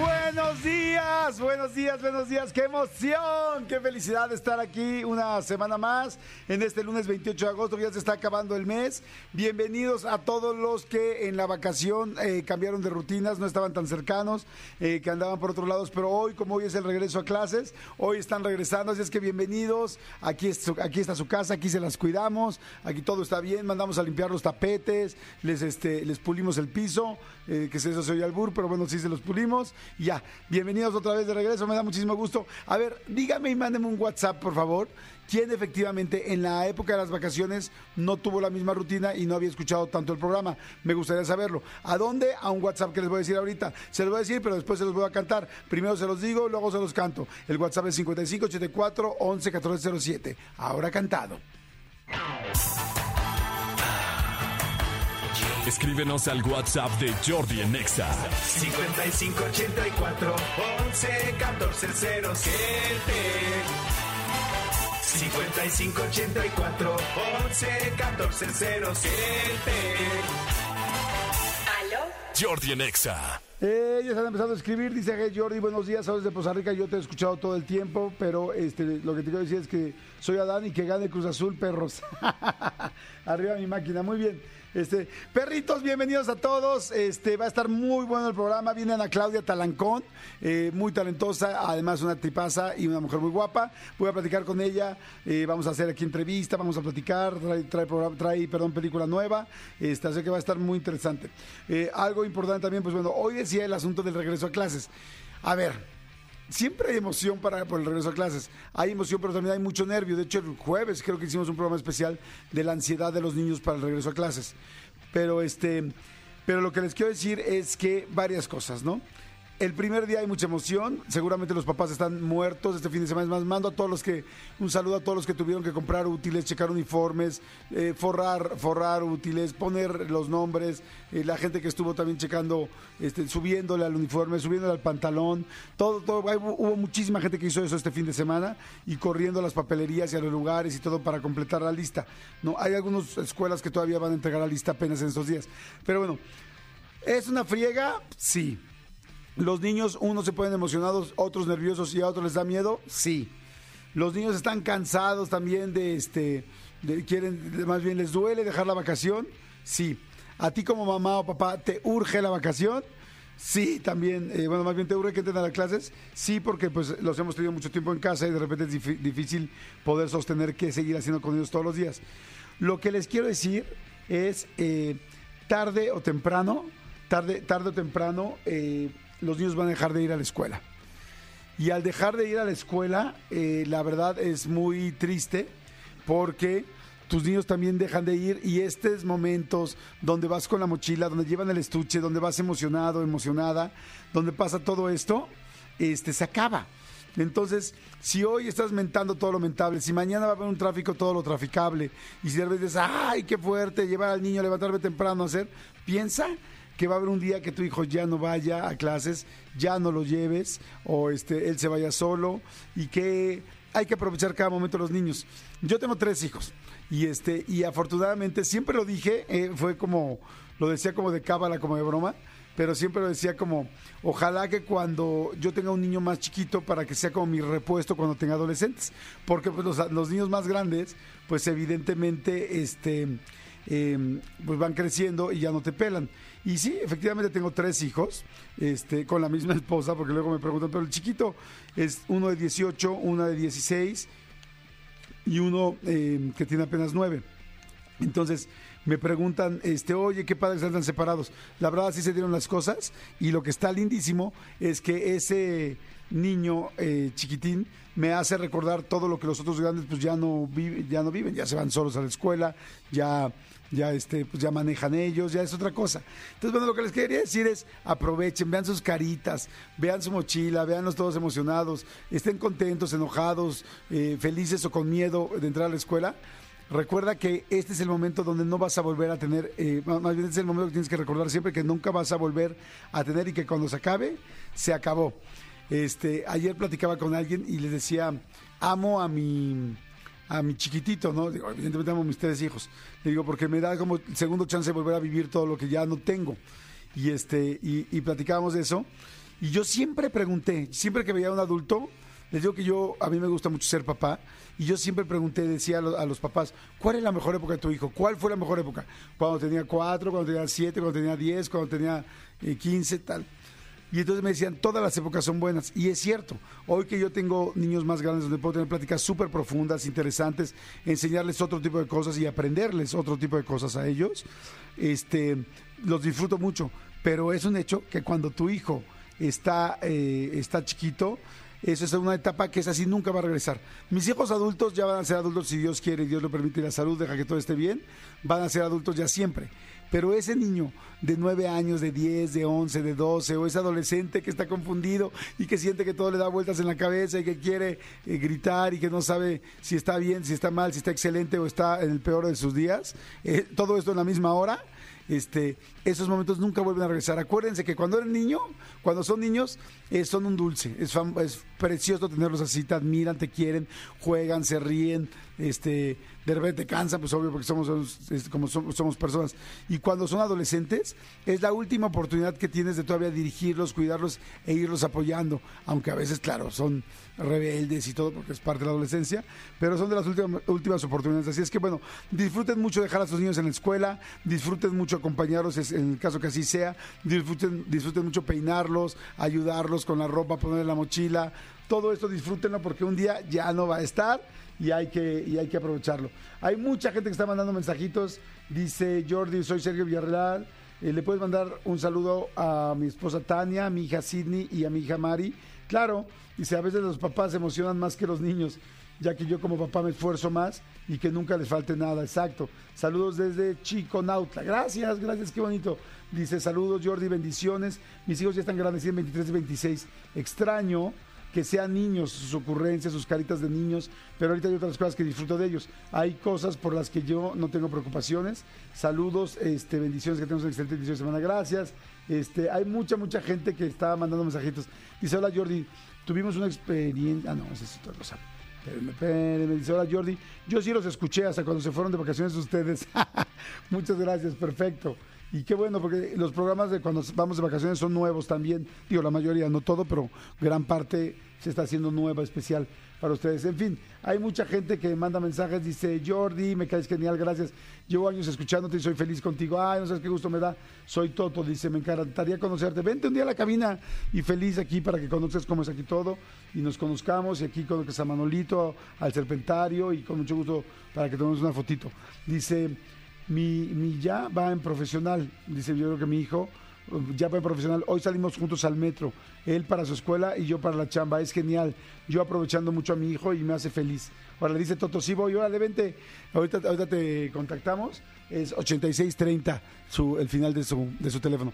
Buenos días, buenos días, buenos días. Qué emoción, qué felicidad de estar aquí una semana más en este lunes 28 de agosto, ya se está acabando el mes. Bienvenidos a todos los que en la vacación eh, cambiaron de rutinas, no estaban tan cercanos, eh, que andaban por otros lados, pero hoy, como hoy es el regreso a clases, hoy están regresando, así es que bienvenidos. Aquí, aquí está su casa, aquí se las cuidamos, aquí todo está bien, mandamos a limpiar los tapetes, les, este, les pulimos el piso, eh, que se eso se oye al bur, pero bueno, sí se los pulimos. Ya, bienvenidos otra vez de regreso, me da muchísimo gusto. A ver, dígame y mándeme un WhatsApp, por favor. ¿Quién efectivamente en la época de las vacaciones no tuvo la misma rutina y no había escuchado tanto el programa? Me gustaría saberlo. ¿A dónde? A un WhatsApp que les voy a decir ahorita. Se los voy a decir, pero después se los voy a cantar. Primero se los digo, luego se los canto. El WhatsApp es 5584 11 1407. Ahora cantado. Escríbenos al WhatsApp de Jordi en Exa. 5584 11 14 07 5584 11 14 07 ¿Aló? Jordi en Exa. Eh, ya están empezando a escribir, dice hey Jordi, buenos días, sabes de Poza Rica, yo te he escuchado todo el tiempo, pero este, lo que te quiero decir es que soy Adán y que gane Cruz Azul, perros. Arriba mi máquina, muy bien. Este, perritos, bienvenidos a todos. Este, va a estar muy bueno el programa. Viene Ana Claudia Talancón, eh, muy talentosa, además una tipaza y una mujer muy guapa. Voy a platicar con ella. eh, vamos a hacer aquí entrevista, vamos a platicar. Trae, trae, programa- trae, perdón, película nueva. Este, así que va a estar muy interesante. Eh, algo importante también, pues bueno, hoy decía el asunto del regreso a clases. A ver, Siempre hay emoción para, por el regreso a clases. Hay emoción, pero también hay mucho nervio. De hecho, el jueves creo que hicimos un programa especial de la ansiedad de los niños para el regreso a clases. Pero este, pero lo que les quiero decir es que varias cosas, ¿no? El primer día hay mucha emoción, seguramente los papás están muertos este fin de semana. Es más, mando a todos los que, un saludo a todos los que tuvieron que comprar útiles, checar uniformes, eh, forrar, forrar útiles, poner los nombres, eh, la gente que estuvo también checando, este, subiéndole al uniforme, subiéndole al pantalón, todo, todo, hay- hubo muchísima gente que hizo eso este fin de semana y corriendo a las papelerías y a los lugares y todo para completar la lista. No, hay algunas escuelas que todavía van a entregar la lista apenas en estos días. Pero bueno, ¿es una friega? Sí. Los niños, unos se ponen emocionados, otros nerviosos y a otros les da miedo, sí. Los niños están cansados también de este, de- quieren, más bien les duele dejar la vacación, sí. A ti como mamá o papá, ¿te urge la vacación? Sí, también, eh, bueno, más bien te urge que entren a las clases, sí, porque pues los hemos tenido mucho tiempo en casa y de repente es difí- difícil poder sostener que seguir haciendo con ellos todos los días. Lo que les quiero decir es, eh, tarde o temprano, tarde, tarde o temprano, eh, los niños van a dejar de ir a la escuela. Y al dejar de ir a la escuela, eh, la verdad es muy triste porque tus niños también dejan de ir y estos momentos donde vas con la mochila, donde llevan el estuche, donde vas emocionado, emocionada, donde pasa todo esto, este se acaba. Entonces, si hoy estás mentando todo lo mentable, si mañana va a haber un tráfico, todo lo traficable, y si de repente dices, ay, qué fuerte, llevar al niño, levantarme temprano hacer, piensa que va a haber un día que tu hijo ya no vaya a clases, ya no lo lleves, o este, él se vaya solo, y que hay que aprovechar cada momento los niños. Yo tengo tres hijos, y este, y afortunadamente siempre lo dije, eh, fue como, lo decía como de cábala, como de broma, pero siempre lo decía como, ojalá que cuando yo tenga un niño más chiquito para que sea como mi repuesto cuando tenga adolescentes, porque pues, los, los niños más grandes, pues evidentemente, este, eh, pues van creciendo y ya no te pelan. Y sí, efectivamente tengo tres hijos, este, con la misma esposa, porque luego me preguntan, pero el chiquito es uno de 18, una de 16 y uno eh, que tiene apenas 9. Entonces me preguntan, este, oye, qué padres están separados. La verdad sí se dieron las cosas y lo que está lindísimo es que ese niño eh, chiquitín me hace recordar todo lo que los otros grandes pues ya no ya no viven, ya se van solos a la escuela, ya ya este pues ya manejan ellos, ya es otra cosa. Entonces, bueno, lo que les quería decir es aprovechen, vean sus caritas, vean su mochila, veanlos todos emocionados, estén contentos, enojados, eh, felices o con miedo de entrar a la escuela. Recuerda que este es el momento donde no vas a volver a tener, eh, más bien este es el momento que tienes que recordar siempre que nunca vas a volver a tener y que cuando se acabe, se acabó. Este, ayer platicaba con alguien y les decía, amo a mi, a mi chiquitito, ¿no? Digo, evidentemente amo mis tres hijos. Le digo, porque me da como el segundo chance de volver a vivir todo lo que ya no tengo. Y, este, y, platicábamos de eso. Y yo siempre pregunté, siempre que veía a un adulto, les digo que yo, a mí me gusta mucho ser papá, y yo siempre pregunté, decía a, lo- a los papás, ¿cuál es la mejor época de tu hijo? ¿Cuál fue la mejor época? Cuando tenía cuatro, cuando tenía siete, cuando tenía diez, cuando tenía eh, quince, tal. Y entonces me decían, todas las épocas son buenas. Y es cierto, hoy que yo tengo niños más grandes donde puedo tener pláticas súper profundas, interesantes, enseñarles otro tipo de cosas y aprenderles otro tipo de cosas a ellos, este, los disfruto mucho. Pero es un hecho que cuando tu hijo está, eh, está chiquito, eso es una etapa que es así, nunca va a regresar. Mis hijos adultos ya van a ser adultos si Dios quiere y Dios lo permite y la salud deja que todo esté bien, van a ser adultos ya siempre. Pero ese niño de 9 años, de 10, de 11, de 12, o ese adolescente que está confundido y que siente que todo le da vueltas en la cabeza y que quiere eh, gritar y que no sabe si está bien, si está mal, si está excelente o está en el peor de sus días, eh, todo esto en la misma hora, este, esos momentos nunca vuelven a regresar. Acuérdense que cuando eres niño, cuando son niños, eh, son un dulce. Es, es precioso tenerlos así, te admiran, te quieren, juegan, se ríen, este, de repente te cansan, pues obvio, porque somos, somos, es como somos, personas. Y cuando son adolescentes, es la última oportunidad que tienes de todavía dirigirlos, cuidarlos e irlos apoyando. Aunque a veces, claro, son rebeldes y todo, porque es parte de la adolescencia, pero son de las últimas, oportunidades. Así es que, bueno, disfruten mucho dejar a sus niños en la escuela, disfruten mucho acompañarlos, en el caso que así sea, disfruten, disfruten mucho peinarlos, ayudarlos con la ropa, ponerle la mochila, todo esto disfrútenlo porque un día ya no va a estar y hay que, y hay que aprovecharlo. Hay mucha gente que está mandando mensajitos, dice Jordi, soy Sergio Villarreal, eh, le puedes mandar un saludo a mi esposa Tania, a mi hija Sidney y a mi hija Mari. Claro, dice, a veces los papás se emocionan más que los niños, ya que yo como papá me esfuerzo más y que nunca les falte nada. Exacto. Saludos desde Chico Nautla. Gracias, gracias, qué bonito. Dice, saludos Jordi, bendiciones. Mis hijos ya están grandes, tienen 23 y 26. Extraño que sean niños, sus ocurrencias, sus caritas de niños, pero ahorita hay otras cosas que disfruto de ellos. Hay cosas por las que yo no tengo preocupaciones. Saludos, este, bendiciones, que tenemos un excelente inicio de semana, gracias. Este, hay mucha, mucha gente que está mandando mensajitos. Dice, hola Jordi, tuvimos una experiencia... Ah, no, esa es otra cosa. Espérenme, espérenme. Dice, hola Jordi, yo sí los escuché hasta cuando se fueron de vacaciones ustedes. Muchas gracias, perfecto. Y qué bueno, porque los programas de cuando vamos de vacaciones son nuevos también. Digo, la mayoría, no todo, pero gran parte se está haciendo nueva, especial para ustedes. En fin, hay mucha gente que manda mensajes, dice, Jordi, me caes genial, gracias. Llevo años escuchándote y soy feliz contigo. Ay, no sabes qué gusto me da. Soy Toto, dice, me encantaría conocerte. Vente un día a la cabina y feliz aquí para que conozcas cómo es aquí todo y nos conozcamos. Y aquí conozcas a Manolito, al Serpentario y con mucho gusto para que tomemos una fotito. Dice, mi, mi ya va en profesional, dice yo creo que mi hijo ya en profesional. Hoy salimos juntos al metro, él para su escuela y yo para la chamba. Es genial. Yo aprovechando mucho a mi hijo y me hace feliz. Ahora le dice Toto, sí voy, órale, vente. Ahorita, ahorita te contactamos. Es 8630 su, el final de su, de su teléfono.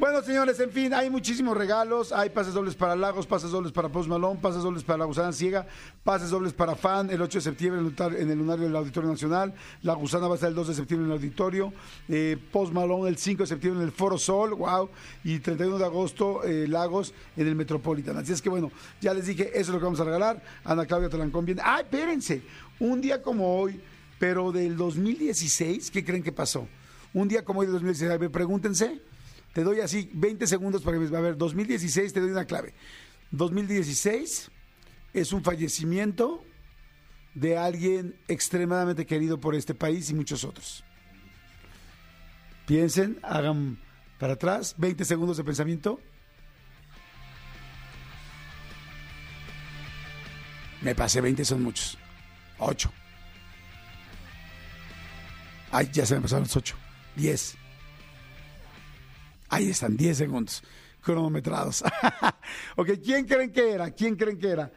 Bueno, señores, en fin, hay muchísimos regalos. Hay pases dobles para Lagos, pases dobles para Post Malone, pases dobles para La Gusana Ciega, pases dobles para Fan el 8 de septiembre en el lunario del Auditorio Nacional. La Gusana va a estar el 2 de septiembre en el Auditorio. Eh, Post el 5 de septiembre en el Foro Sol, wow. Y 31 de agosto, eh, Lagos en el Metropolitan. Así es que bueno, ya les dije, eso es lo que vamos a regalar. Ana Claudia Talancón viene. ¡Ay, espérense! Un día como hoy, pero del 2016, ¿qué creen que pasó? Un día como hoy del 2016, a ver, pregúntense. Te doy así 20 segundos para que. A ver, 2016, te doy una clave. 2016 es un fallecimiento de alguien extremadamente querido por este país y muchos otros. Piensen, hagan para atrás, 20 segundos de pensamiento. Me pasé 20, son muchos. 8. Ay, ya se me pasaron los 8. 10. Ahí están, 10 segundos cronometrados. ok, ¿quién creen que era? ¿Quién creen que era?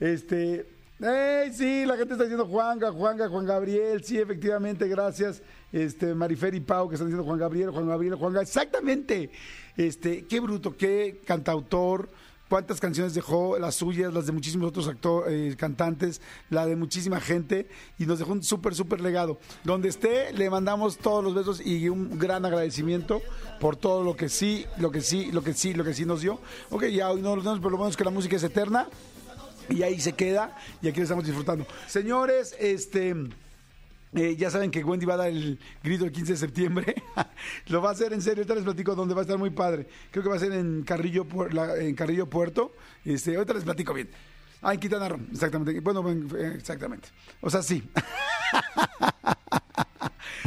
Este, ¡Ey, sí! La gente está diciendo Juanga, Juanga, Juan Gabriel. Sí, efectivamente, gracias. Este, Marifer y Pau que están diciendo Juan Gabriel, Juan Gabriel, Juan Gabriel. Exactamente. Este, qué bruto, qué cantautor. Cuántas canciones dejó, las suyas, las de muchísimos otros actores, cantantes, la de muchísima gente, y nos dejó un súper, súper legado. Donde esté, le mandamos todos los besos y un gran agradecimiento por todo lo que sí, lo que sí, lo que sí, lo que sí nos dio. Ok, ya hoy no lo tenemos, pero lo bueno que la música es eterna Y ahí se queda y aquí lo estamos disfrutando. Señores, este... eh, ya saben que Wendy va a dar el grito el 15 de septiembre. Lo va a hacer en serio. Ahorita les platico dónde va a estar muy padre. Creo que va a ser en Carrillo, la- en Carrillo Puerto. Este, ahorita les platico bien. Ah, en Quintana exactamente. Bueno, en- eh, exactamente. O sea, sí.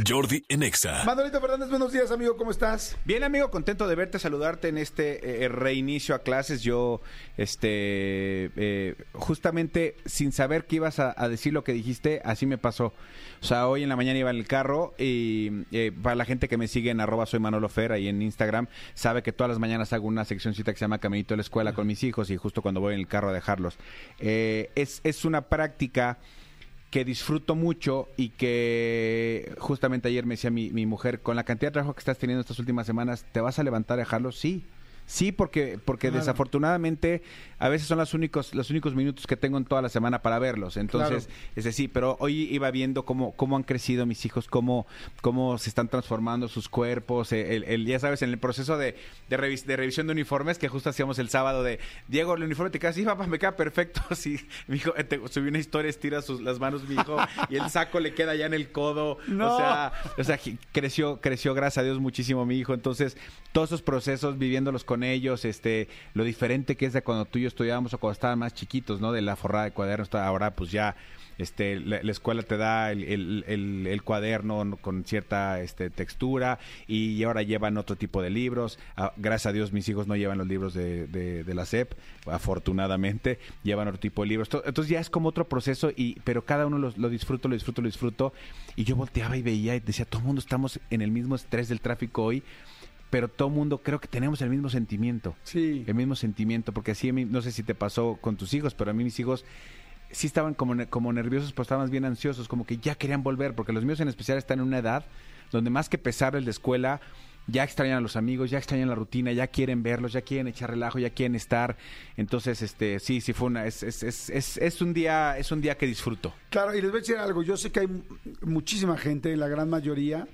Jordi en Exa. Manolito Fernández, buenos días, amigo. ¿Cómo estás? Bien, amigo, contento de verte, saludarte en este eh, reinicio a clases. Yo, este, eh, justamente sin saber que ibas a, a decir lo que dijiste, así me pasó. O sea, hoy en la mañana iba en el carro y eh, para la gente que me sigue en arroba soy Manolo Fer ahí en Instagram, sabe que todas las mañanas hago una seccioncita que se llama Caminito de la Escuela con mis hijos y justo cuando voy en el carro a dejarlos. Eh, es, es una práctica que disfruto mucho y que justamente ayer me decía mi, mi mujer, con la cantidad de trabajo que estás teniendo estas últimas semanas, ¿te vas a levantar a dejarlo? Sí. Sí, porque, porque Claro. desafortunadamente a veces son los únicos, los únicos minutos que tengo en toda la semana para verlos. Entonces, Claro. es decir, pero hoy iba viendo cómo, cómo han crecido mis hijos, cómo, cómo se están transformando sus cuerpos, eh, el, el- ya sabes, en el proceso de, de, revis- de revisión de uniformes que justo hacíamos el sábado de, Diego, el uniforme te queda así, papá, me queda perfecto. Sí, mi hijo, eh, te- subí una historia, estira sus, las manos mi hijo y el saco le queda ya en el codo. No. O sea, o sea, creció, creció, gracias a Dios, muchísimo mi hijo. Entonces, todos esos procesos, viviéndolos con ellos, este, lo diferente que es de cuando tú y yo estudiábamos o cuando estaban más chiquitos, ¿no? De la forrada de cuadernos, ahora pues ya este, la, la escuela te da el, cuaderno ¿no? con cierta este, textura y ahora llevan otro tipo de libros. Ah, gracias a Dios mis hijos no llevan los libros de, de- de la SEP, afortunadamente, llevan otro tipo de libros. To- Entonces ya es como otro proceso, y pero cada uno lo, lo disfruto, lo disfruto, lo disfruto. Y yo volteaba y veía y decía, todo el mundo estamos en el mismo estrés del tráfico hoy. Pero todo el mundo creo que tenemos el mismo sentimiento Sí. el mismo sentimiento, porque así a mí, no sé si te pasó con tus hijos, pero a mí mis hijos sí estaban como, como nerviosos, pero estaban bien ansiosos, como que ya querían volver, porque los míos en especial están en una edad donde más que pesarles de escuela, ya extrañan a los amigos, ya extrañan la rutina, ya quieren verlos, ya quieren echar relajo, ya quieren estar. Entonces, este, sí, sí fue una, es, es, es, es, es un día, es un día que disfruto. Claro, y les voy a decir algo. Yo sé que hay mu- muchísima gente, la gran mayoría,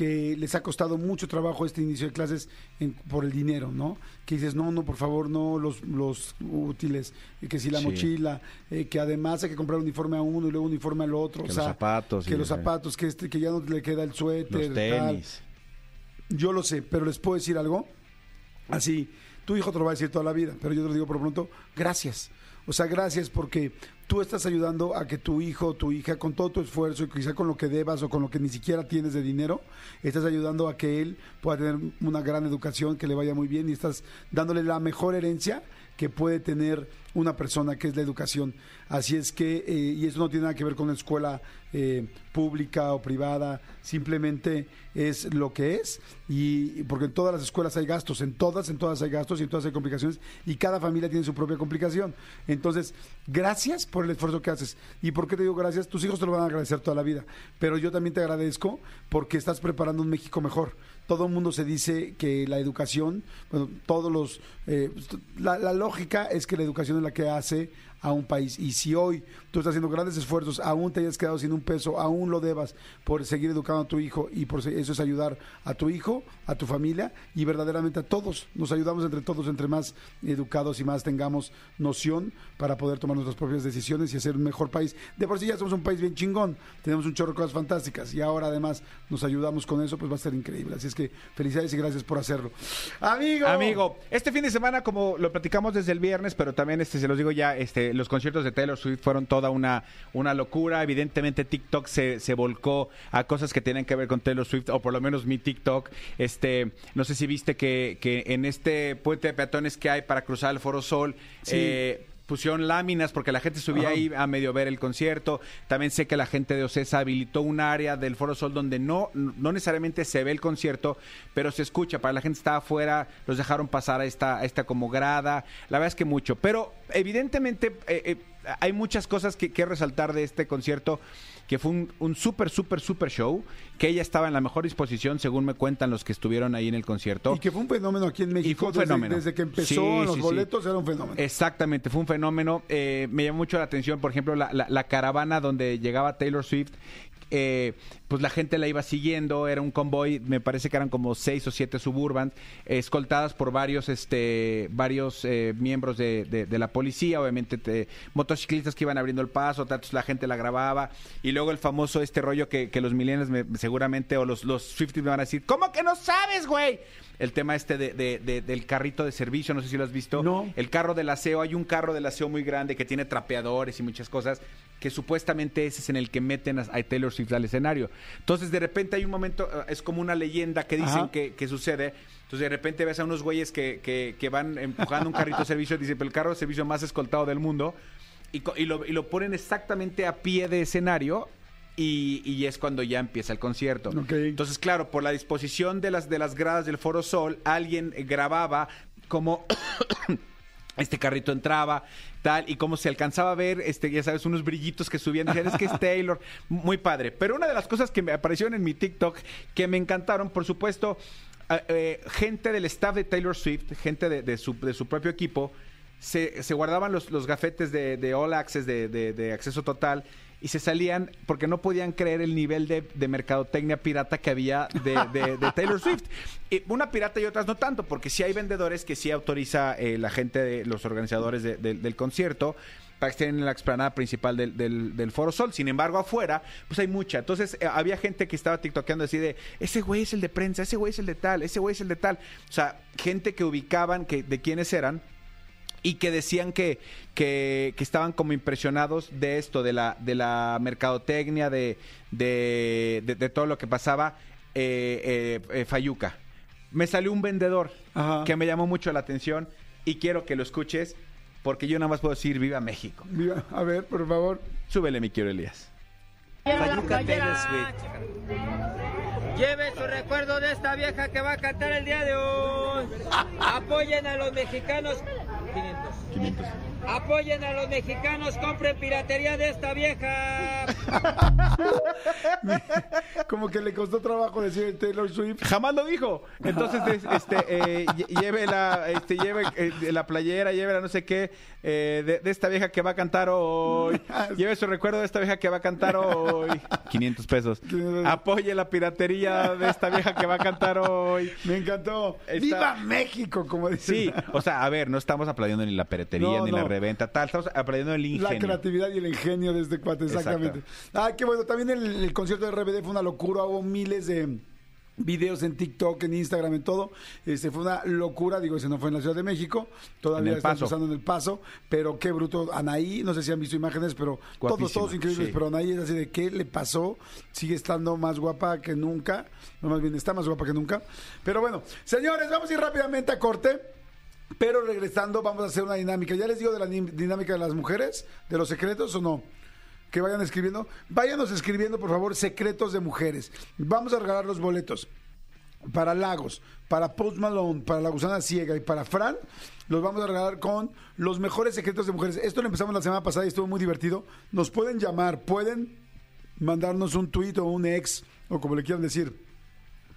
que les ha costado mucho trabajo este inicio de clases en- por el dinero, ¿no? Que dices, no, no, por favor, no, los, los útiles, y que si la Sí. mochila, eh, que además hay que comprar uniforme a uno y luego uniforme al otro. Que o los zapatos Que los zapatos, que, este, que ya no le queda el suéter. Los tal. tenis. Yo lo sé, pero les puedo decir algo. Así, tu hijo te lo va a decir toda la vida, pero yo te lo digo por pronto, gracias. O sea, gracias porque tú estás ayudando a que tu hijo o tu hija, con todo tu esfuerzo y quizá con lo que debas o con lo que ni siquiera tienes de dinero, estás ayudando a que él pueda tener una gran educación, que le vaya muy bien y estás dándole la mejor herencia que puede tener una persona, que es la educación. Así es que, eh, y eso no tiene nada que ver con una escuela eh, pública o privada, simplemente es lo que es, y porque en todas las escuelas hay gastos, en todas, en todas hay gastos y en todas hay complicaciones, y cada familia tiene su propia complicación. Entonces, gracias por el esfuerzo que haces. ¿Y por qué te digo gracias? Tus hijos te lo van a agradecer toda la vida, pero yo también te agradezco porque estás preparando un México mejor. Todo el mundo se dice que la educación, bueno, todos los... eh, la, la lógica es que la educación es la que hace a un país. Y si hoy tú estás haciendo grandes esfuerzos, aún te hayas quedado sin un peso, aún lo debas por seguir educando a tu hijo y por eso es ayudar a tu hijo, a tu familia y verdaderamente a todos. Nos ayudamos entre todos, entre más educados y más tengamos noción para poder tomar nuestras propias decisiones y hacer un mejor país. De por sí ya somos un país bien chingón, tenemos un chorro de cosas fantásticas y ahora además nos ayudamos con eso, pues va a ser increíble. Así es que felicidades y gracias por hacerlo. Amigo. Amigo, este fin de semana, como lo platicamos desde el viernes, pero también este se los digo ya, este, los conciertos de Taylor Swift fueron toda una, una locura. Evidentemente, TikTok se, se volcó a cosas que tienen que ver con Taylor Swift, o por lo menos mi TikTok. Este, no sé si viste que, que en este puente de peatones que hay para cruzar el Foro Sol, Sí. eh, pusieron láminas porque la gente subía Ajá. ahí a medio ver el concierto. También sé que la gente de Ocesa habilitó un área del Foro Sol donde no, no necesariamente se ve el concierto, pero se escucha. Para la gente que estaba afuera, los dejaron pasar a esta, a esta como grada. La verdad es que mucho. Pero evidentemente eh, eh, hay muchas cosas que, que resaltar de este concierto que fue un, un súper, súper, súper show, que ella estaba en la mejor disposición, según me cuentan los que estuvieron ahí en el concierto. Y que fue un fenómeno aquí en México. fue un fenómeno. Desde, que empezó Sí, los sí, sí. boletos era un fenómeno. Exactamente, fue un fenómeno. Eh, me llamó mucho la atención, por ejemplo, la, la- la caravana donde llegaba Taylor Swift. Eh, pues la gente la iba siguiendo, era un convoy, me parece que eran como seis o siete suburban, escoltadas por varios, este, varios eh, miembros de, de- de la policía, obviamente te- motociclistas que iban abriendo el paso, tantos la gente la grababa, y luego el famoso este rollo que, que los millennials me- seguramente, o los, los 50 me van a decir, ¿cómo que no sabes, güey? El tema este de, de- de- del carrito de servicio, no sé si lo has visto. No. El carro del aseo, hay un carro del aseo muy grande que tiene trapeadores y muchas cosas, que supuestamente ese es en el que meten a, a Taylor Swift al escenario. Entonces, de repente hay un momento, eh, es como una leyenda que dicen que, que sucede. Entonces, de repente ves a unos güeyes que, que- que van empujando un carrito de servicio, dicen, pero el carro de servicio más escoltado del mundo, y, y lo, y lo ponen exactamente a pie de escenario. Y, y es cuando ya empieza el concierto. Entonces, claro, por la disposición de las, de las gradas del Foro Sol, alguien grababa como este carrito entraba, tal, y como se alcanzaba a ver, este, ya sabes, unos brillitos que subían, decían, es que es Taylor, muy padre. Pero una de las cosas que me aparecieron en mi TikTok, que me encantaron, por supuesto, eh, eh, gente del staff de Taylor Swift, gente de, de su, de su propio equipo, se, se guardaban los, los gafetes de, de All Access, de, de- de acceso total, y se salían porque no podían creer el nivel de, de mercadotecnia pirata que había de, de- de Taylor Swift. Y una pirata y otras no tanto, porque sí hay vendedores que sí autoriza eh, la gente, de los organizadores de- de- del concierto, para que estén en la explanada principal del, del- del Foro Sol. Sin embargo, afuera, pues hay mucha. Entonces, eh, había gente que estaba tiktokeando así de, ese güey es el de prensa, ese güey es el de tal, ese güey es el de tal. O sea, gente que ubicaban que, de quiénes eran y que decían que, que, que estaban como impresionados de esto, de la, de la mercadotecnia, de, de, de- de todo lo que pasaba eh, eh, eh, Fayuca. Me salió un vendedor Ajá. que me llamó mucho la atención y quiero que lo escuches porque yo nada más puedo decir viva México. Viva- A ver, por favor. Súbele, mi quiero Elías. Fayuca Taylor Swift. Lleve su recuerdo de esta vieja que va a cantar el día de hoy. Apoyen a los mexicanos. 500. 500. Apoyen a los mexicanos, compren piratería de esta vieja. Como que le costó trabajo decir Taylor Swift. Jamás lo dijo. Entonces, es- este, eh, lle- lleve la, este, lleve eh, la playera, lleve la no sé qué, eh, de, de esta vieja que va a cantar hoy. Lleve su recuerdo de esta vieja que va a cantar hoy. 500 pesos. 500 pesos. Apoye la piratería de esta vieja que va a cantar hoy. Me encantó. Está- ¡Viva México! Como dice. Sí, o sea, a ver, no estamos aplaudiendo ni la piratería, No, ni la no. Reventa, tal, estamos aplaudiendo el La ingenio. creatividad y el ingenio de este cuate, exactamente. Ah, qué bueno. También el, el concierto de RBD fue una locura. Hubo miles de videos en TikTok, en Instagram, en todo. Este fue una locura. Digo, ese no fue en la Ciudad de México. Todavía está Paso. empezando en el paso. Pero qué bruto. Anaí, no sé si han visto imágenes, pero todos, todos increíbles. sí. Pero Anaí es así de qué le pasó. Sigue estando más guapa que nunca. No, más bien está más guapa que nunca. Pero bueno, señores, vamos a ir rápidamente a corte. Pero regresando, vamos a hacer una dinámica. ¿Ya les digo de la dinámica de las mujeres? ¿De los secretos o no? Que vayan escribiendo. Váyanos escribiendo, por favor, secretos de mujeres. Vamos a regalar los boletos. Para Lagos, para Post Malone, para La Gusana Ciega y para Fran, los vamos a regalar con los mejores secretos de mujeres. Esto lo empezamos la semana pasada y estuvo muy divertido. Nos pueden llamar, pueden mandarnos un tweet o un ex, o como le quieran decir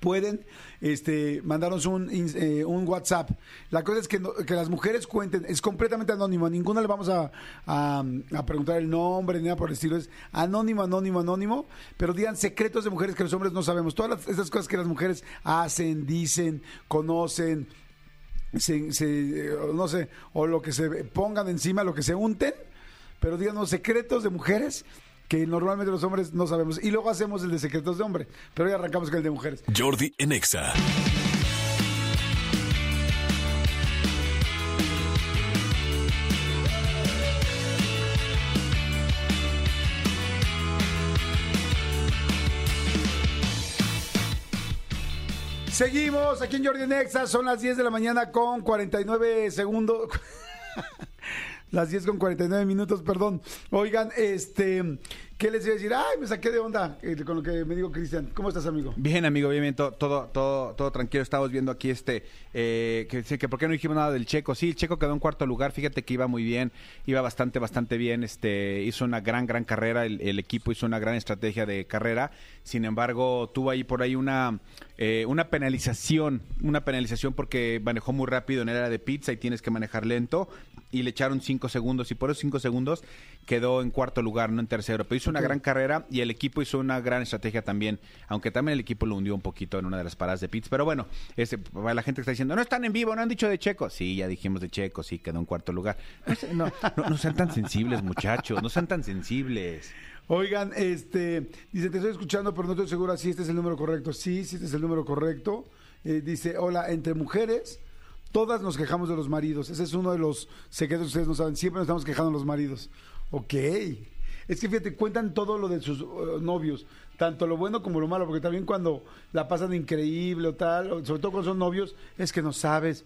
pueden este, mandarnos un, eh, un WhatsApp. La cosa es que, no- que las mujeres cuenten, es completamente anónimo, a ninguna le vamos a, a- preguntar el nombre ni nada por el estilo, es anónimo, anónimo, anónimo, pero digan secretos de mujeres que los hombres no sabemos. Todas esas cosas que las mujeres hacen, dicen, conocen, se, se, eh, no sé, o lo que se pongan encima, lo que se unten, pero díganos secretos de mujeres que normalmente los hombres no sabemos. Y luego hacemos el de secretos de hombre, pero hoy arrancamos con el de mujeres. Jordi en Exa. Seguimos aquí en Jordi Nexa, son las 10 de la mañana con 49 segundos. las 10 con 49 minutos, perdón. Oigan, este, ¿qué les iba a decir? Ay, me saqué de onda eh, con lo que me dijo Cristian. ¿Cómo estás, amigo? Bien, amigo, bien, bien, todo, todo, todo, todo tranquilo. Estamos viendo aquí este, eh, que, sí, que por qué no dijimos nada del Checo. Sí, el Checo quedó en cuarto lugar. Fíjate que iba muy bien, iba bastante, bastante bien. Este, hizo una gran, gran carrera. El, el equipo hizo una gran estrategia de carrera. Sin embargo, tuvo ahí por ahí una, eh, una penalización, una penalización porque manejó muy rápido en el área de pizza y tienes que manejar lento. Y le echaron cinco segundos y por esos cinco segundos quedó en cuarto lugar, no en tercero, pero hizo una gran carrera y el equipo hizo una gran estrategia también, aunque también el equipo lo hundió un poquito en una de las paradas de pits. Pero bueno, ese, para la gente que está diciendo, no están en vivo, no han dicho de Checo. Sí, ya dijimos de Checo, sí, quedó en cuarto lugar. No, no, sean tan sensibles, muchachos, no sean tan sensibles. Oigan, este, dice, te estoy escuchando, pero no estoy segura si este es el número correcto. Sí, sí, este es el número correcto. Eh, dice, hola, entre mujeres, todas nos quejamos de los maridos. Ese es uno de los secretos que ustedes no saben. Siempre nos estamos quejando de los maridos. Ok. Es que fíjate, cuentan todo lo de sus uh, novios, tanto lo bueno como lo malo, porque también cuando la pasan increíble o tal, o sobre todo cuando son novios, es que no sabes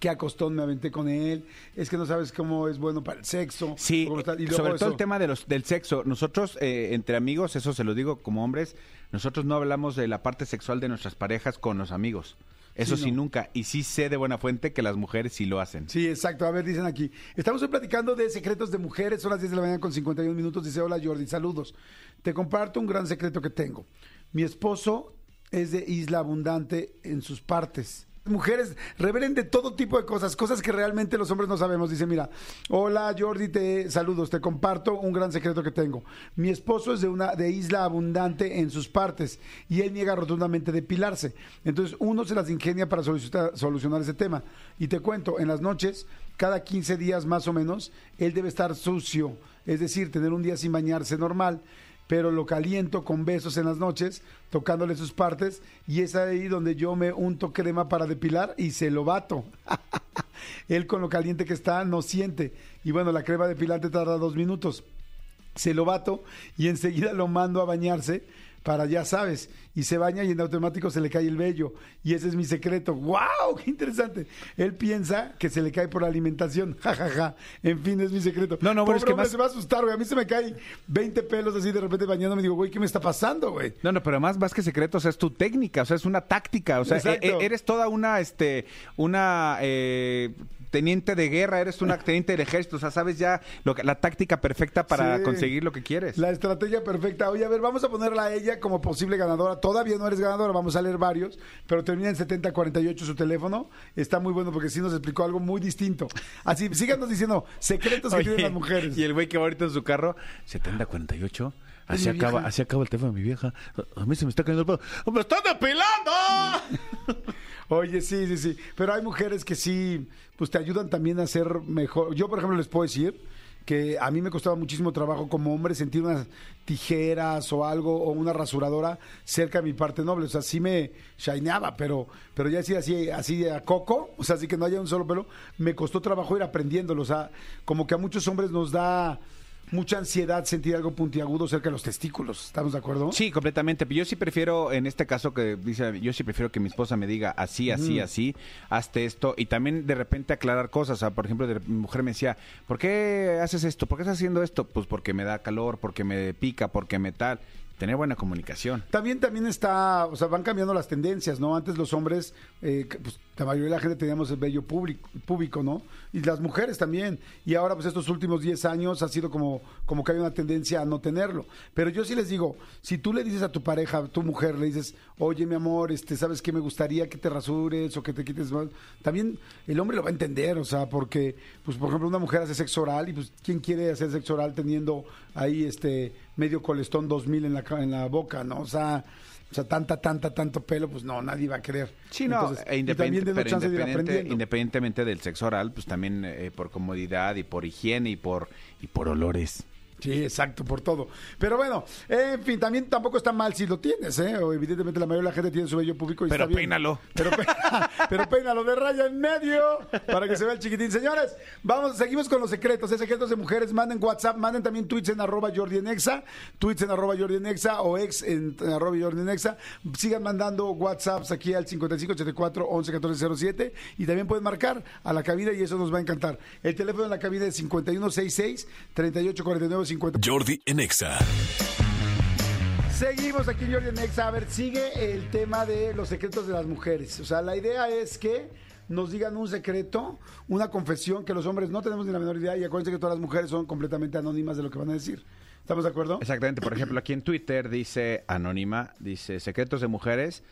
qué acostón me aventé con él, es que no sabes cómo es bueno para el sexo. Sí, y luego sobre todo eso- el tema de los, del sexo. Nosotros, eh, entre amigos, eso se lo digo como hombres, nosotros no hablamos de la parte sexual de nuestras parejas con los amigos. Eso Sí, sí, no. nunca. Y sí sé de buena fuente que las mujeres sí lo hacen. Sí, exacto. A ver, dicen aquí. Estamos hoy platicando de secretos de mujeres. Son las 10 de la mañana con 51 minutos. Dice, hola Jordi, saludos. Te comparto un gran secreto que tengo. Mi esposo es de Isla Abundante en sus partes. Mujeres revelen de todo tipo de cosas, cosas que realmente los hombres no sabemos. Dice, mira, hola Jordi, te saludos, te comparto un gran secreto que tengo. Mi esposo es de una de isla abundante en sus partes y él niega rotundamente depilarse. Entonces uno se las ingenia para solucionar, solucionar ese tema. Y te cuento, en las noches, cada 15 días más o menos, él debe estar sucio, es decir, tener un día sin bañarse normal pero lo caliento con besos en las noches, tocándole sus partes, y es ahí donde yo me unto crema para depilar y se lo bato. Él con lo caliente que está no siente. Y bueno, la crema depilante tarda dos minutos. Se lo bato y enseguida lo mando a bañarse para ya sabes. Y se baña y en automático se le cae el vello. Y ese es mi secreto. ¡Wow! ¡Qué interesante! Él piensa que se le cae por la alimentación. Ja, ja, ja. En fin, es mi secreto. No, no, Pobre es que hombre, más- se va a asustar, güey. A mí se me caen 20 pelos así de repente bañándome. Digo, güey, ¿qué me está pasando, güey? No, no, pero más, más que secretos es tu técnica, o sea, es una táctica, o sea, Exacto. e- e- eres toda una, este, una eh, teniente de guerra, eres una teniente del ejército, o sea, sabes ya lo que, la táctica perfecta para Sí. conseguir lo que quieres. La estrategia perfecta. Oye, a ver, vamos a ponerla a ella como posible ganadora. Todavía no eres ganadora, vamos a leer varios, pero termina en 7048 su teléfono. Está muy bueno porque sí nos explicó algo muy distinto. Así, síganos diciendo secretos que Oye, tienen las mujeres. Y el güey que va ahorita en su carro, 7048. Así acaba, vieja. así acaba el teléfono de mi vieja. A mí se me está cayendo el pelo. ¡Me están depilando! Oye, sí, sí, sí. Pero hay mujeres que sí, pues te ayudan también a ser mejor. Yo, por ejemplo, les puedo decir que a mí me costaba muchísimo trabajo como hombre sentir unas tijeras o algo o una rasuradora cerca de mi parte noble. O sea, sí me shineaba, pero, pero ya así, así, así a coco, o sea, así que no haya un solo pelo, me costó trabajo ir aprendiéndolo. O sea, como que a muchos hombres nos da mucha ansiedad sentir algo puntiagudo cerca de los testículos. ¿Estamos de acuerdo? Sí, completamente. Pero yo sí prefiero, en este caso que dice, yo sí prefiero que mi esposa me diga así, así, así, hazte esto. Y también de repente aclarar cosas. O sea, por ejemplo, de- mi mujer me decía, ¿por qué haces esto? ¿Por qué estás haciendo esto? Pues porque me da calor, porque me pica, porque me tal. Tener buena comunicación. También, también está, o sea, van cambiando las tendencias, ¿no? Antes los hombres, eh, pues la mayoría de la gente teníamos el vello público, público, ¿no? Y las mujeres también. Y ahora, pues estos últimos 10 años ha sido como, como que hay una tendencia a no tenerlo. Pero yo sí les digo, si tú le dices a tu pareja, a tu mujer, le dices, oye, mi amor, este, ¿sabes qué? Me gustaría que te rasures o que te quites más. También el hombre lo va a entender, o sea, porque, pues, por ejemplo, una mujer hace sexo oral y, pues, ¿quién quiere hacer sexo oral teniendo ahí, este, medio colestón 2000 en la, en la boca, ¿no? O sea, o sea, tanta, tanta, tanto pelo, pues no, nadie va a querer. Sí, no, Entonces, e independiente- pero de independientemente del sexo oral, pues también eh, por comodidad y por higiene y por, y por olores. Sí, exacto, por todo. Pero bueno, en fin, también tampoco está mal si lo tienes, ¿eh? O evidentemente la mayoría de la gente tiene su vello público y Pero está bien. peínalo. Pero, pe- pero peínalo de raya en medio para que se vea el chiquitín. Señores, vamos, seguimos con los secretos, ¿eh? secretos de mujeres. Manden WhatsApp, manden también tweets en arroba Jordi en Exa, tweets en arroba Jordi en Exa o ex en, en arroba Jordi en Exa. Sigan mandando WhatsApps aquí al 5584 111407 y también pueden marcar a la cabina y eso nos va a encantar. El teléfono en la cabina es 5166 3849 50. Jordi en Exa. Seguimos aquí en Jordi en Exa. A ver, sigue el tema de los secretos de las mujeres. O sea, la idea es que nos digan un secreto, una confesión que los hombres no tenemos ni la menor idea y acuérdense que todas las mujeres son completamente anónimas de lo que van a decir. ¿Estamos de acuerdo? Exactamente, por ejemplo, aquí en Twitter dice Anónima, dice Secretos de Mujeres.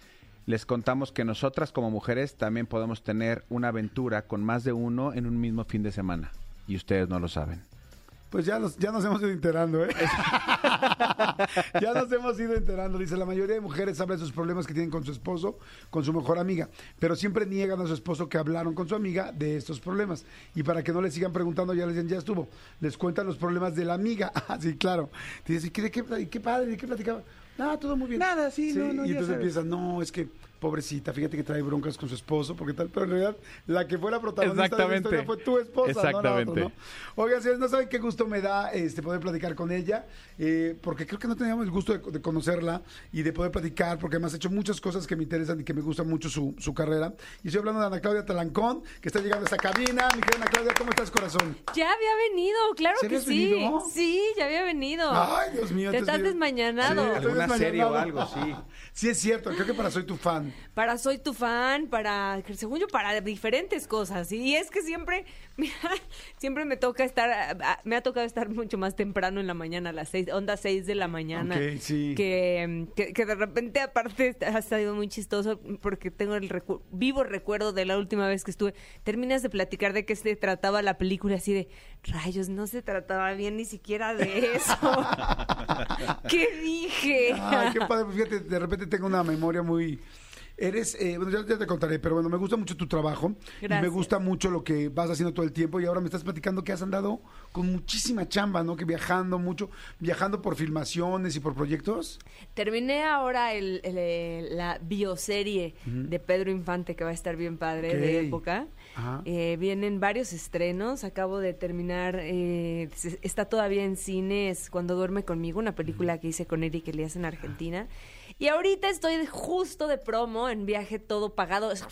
Les contamos que nosotras como mujeres también podemos tener una aventura con más de uno en un mismo fin de semana. Y ustedes no lo saben. Pues ya nos, ya nos hemos ido enterando, ¿eh? ya nos hemos ido enterando. Dice, la mayoría de mujeres hablan de sus problemas que tienen con su esposo, con su mejor amiga, pero siempre niegan a su esposo que hablaron con su amiga de estos problemas. Y para que no le sigan preguntando, ya les dicen, ya estuvo. Les cuentan los problemas de la amiga. Ah, sí, claro. Dice, ¿y qué, qué, qué padre, de qué platicaba? Nada, todo muy bien. Nada, sí, no, no, Y entonces empiezan, no, es que pobrecita, fíjate que trae broncas con su esposo, porque tal, pero en realidad la que fuera protagonista de la Exactamente. historia fue tu esposa, no la otra, Exactamente. ¿no? Oigan, señores, no saben qué gusto me da este poder platicar con ella, eh, porque creo que no teníamos el gusto de, de conocerla y de poder platicar, porque además ha hecho muchas cosas que me interesan y que me gustan mucho su, su carrera. Y estoy hablando de Ana Claudia Talancón, que está llegando a esta cabina. Mi querida Ana Claudia, ¿cómo estás, corazón? Ya había venido, claro ¿Sí que sí. venido? Sí, ya había venido. Ay, Dios mío. Te entonces estás desmañanado. Sí, Alguna serie o algo, sí. Sí, es cierto. Creo que para Soy tu fan. Para soy tu fan, para, según yo, para diferentes cosas. Y es que siempre, mira, siempre me toca estar, me ha tocado estar mucho más temprano en la mañana, a las seis, onda seis de la mañana. Ok, sí. Que, que, que de repente, aparte, ha sido muy chistoso porque tengo el recu- vivo recuerdo de la última vez que estuve. Terminas de platicar de qué se trataba la película, así de rayos, no se trataba bien ni siquiera de eso. ¿Qué dije? Ay, qué padre. Pues Fíjate, de repente tengo una memoria muy... Eres, eh, bueno, ya, ya te contaré, pero bueno, me gusta mucho tu trabajo. Y me Gracias. gusta mucho lo que vas haciendo todo el tiempo. Y ahora me estás platicando que has andado con muchísima chamba, ¿no? Que viajando mucho, viajando por filmaciones y por proyectos. Terminé ahora el, el, eh, la bioserie de Pedro Infante, que va a estar bien padre, de época. Eh, vienen varios estrenos. Acabo de terminar, eh, está todavía en cines Cuando duerme conmigo, una película que hice con Eric Elías en Argentina. Y ahorita estoy justo de promo en viaje todo pagado. Es-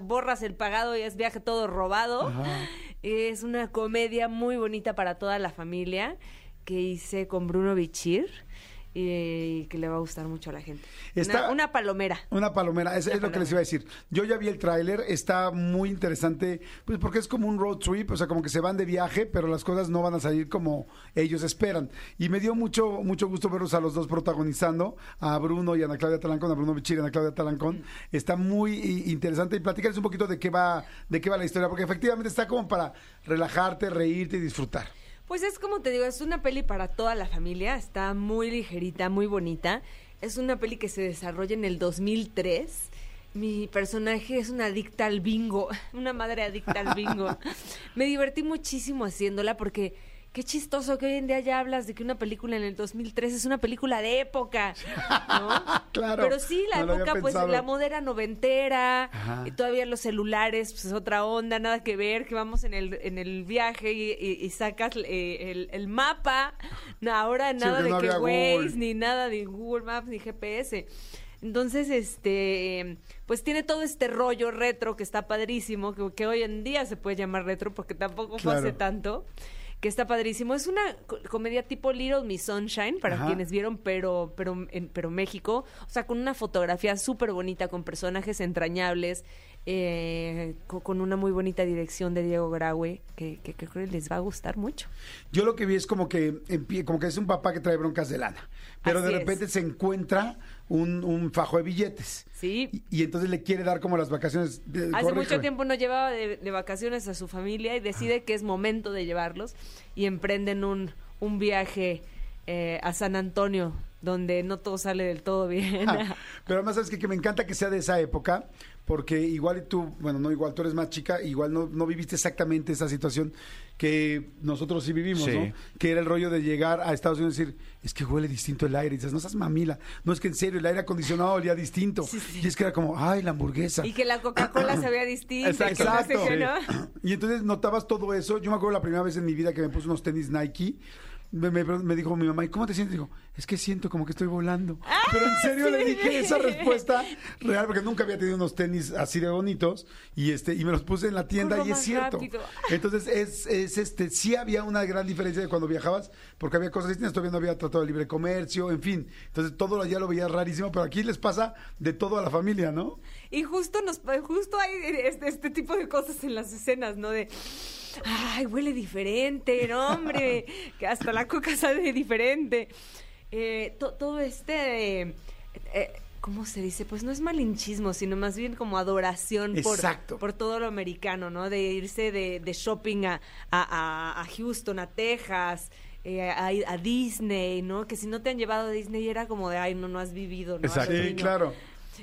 borras el pagado y es viaje todo robado. Ajá. Es una comedia muy bonita para toda la familia que hice con Bruno Bichir y que le va a gustar mucho a la gente. Está- Una, una palomera. Una palomera, es, Una es lo que les iba a decir. Yo ya vi el tráiler, está muy interesante, pues porque es como un road trip, o sea, como que se van de viaje, pero las cosas no van a salir como ellos esperan. Y me dio mucho mucho gusto verlos a los dos protagonizando, a Bruno y a Ana Claudia Talancón, a Bruno Bichir y a Ana Claudia Talancón. Está muy interesante y platicarles un poquito de qué va de qué va la historia, porque efectivamente está como para relajarte, reírte y disfrutar. Pues es como te digo, es una peli para toda la familia, está muy ligerita, muy bonita. Es una peli que se desarrolla en el 2003. Mi personaje es una adicta al bingo, una madre adicta al bingo. Me divertí muchísimo haciéndola porque qué chistoso que hoy en día ya hablas de que una película en el 2003 es una película de época, ¿no? Claro, Pero sí, la no época, pues la moda era noventera, Ajá. y todavía los celulares, pues es otra onda, nada que ver, que vamos en el, en el viaje y, y- y sacas eh, el, el mapa, No, ahora nada de no que Waze, Google. ni nada de Google Maps, ni GPS. Entonces, este, pues tiene todo este rollo retro que está padrísimo, que, que hoy en día se puede llamar retro porque tampoco fue hace tanto, que está padrísimo. Es una co- comedia tipo Little Miss Sunshine, para Ajá. quienes vieron, pero, pero, en, pero México, o sea, con una fotografía súper bonita, con personajes entrañables, eh, co- con, una muy bonita dirección de Diego Graue, que, que, que creo que les va a gustar mucho. Yo lo que vi es como que como que es un papá que trae broncas de lana, pero Así de es. repente se encuentra un, un fajo de billetes. Sí. Y, y entonces le quiere dar como las vacaciones. de- Hace mucho tiempo no llevaba de, de vacaciones a su familia y decide que es momento de llevarlos y emprenden un, un viaje eh, a San Antonio, donde no todo sale del todo bien. Ah, pero además, ¿sabes? Que me encanta que sea de esa época, porque igual y tú, bueno, no igual, tú eres más chica, igual no, no viviste exactamente esa situación que nosotros sí vivimos, Sí. ¿no? Que era el rollo de llegar a Estados Unidos y decir, es que huele distinto el aire. Y dices, no seas mamila. No es que en serio, el aire acondicionado olía distinto. Sí, sí. Y es que era como, ay, la hamburguesa. y que la Coca-Cola se vea distinta. y que no sé Exacto. qué, ¿no? Y entonces notabas todo eso. Yo me acuerdo la primera vez en mi vida que me puse unos tenis Nike. Me, me- me dijo mi mamá, ¿y cómo te sientes? Digo, es que siento como que estoy volando. Pero en serio le dije esa respuesta real, porque nunca había tenido unos tenis así de bonitos. Y este y me los puse en la tienda y es cierto. rápido. Entonces, es, es este sí había una gran diferencia de cuando viajabas, porque había cosas distintas. Todavía no había tratado de libre comercio, en fin. Entonces, todo ya lo veía rarísimo, pero aquí les pasa de todo a la familia, ¿no? Y justo nos justo hay este, este tipo de cosas en las escenas, ¿no? De ay, huele diferente, no, hombre, que hasta la coca sabe diferente. Eh, to- todo este eh, eh, ¿cómo se dice? Pues no es malinchismo, sino más bien como adoración por, Exacto. por todo lo americano, ¿no? De irse de, de shopping a, a- a- a Houston, a Texas, eh, a, a Disney, ¿no? Que si no te han llevado a Disney era como de, ay, no, no has vivido, ¿no? Exacto. Sí, claro.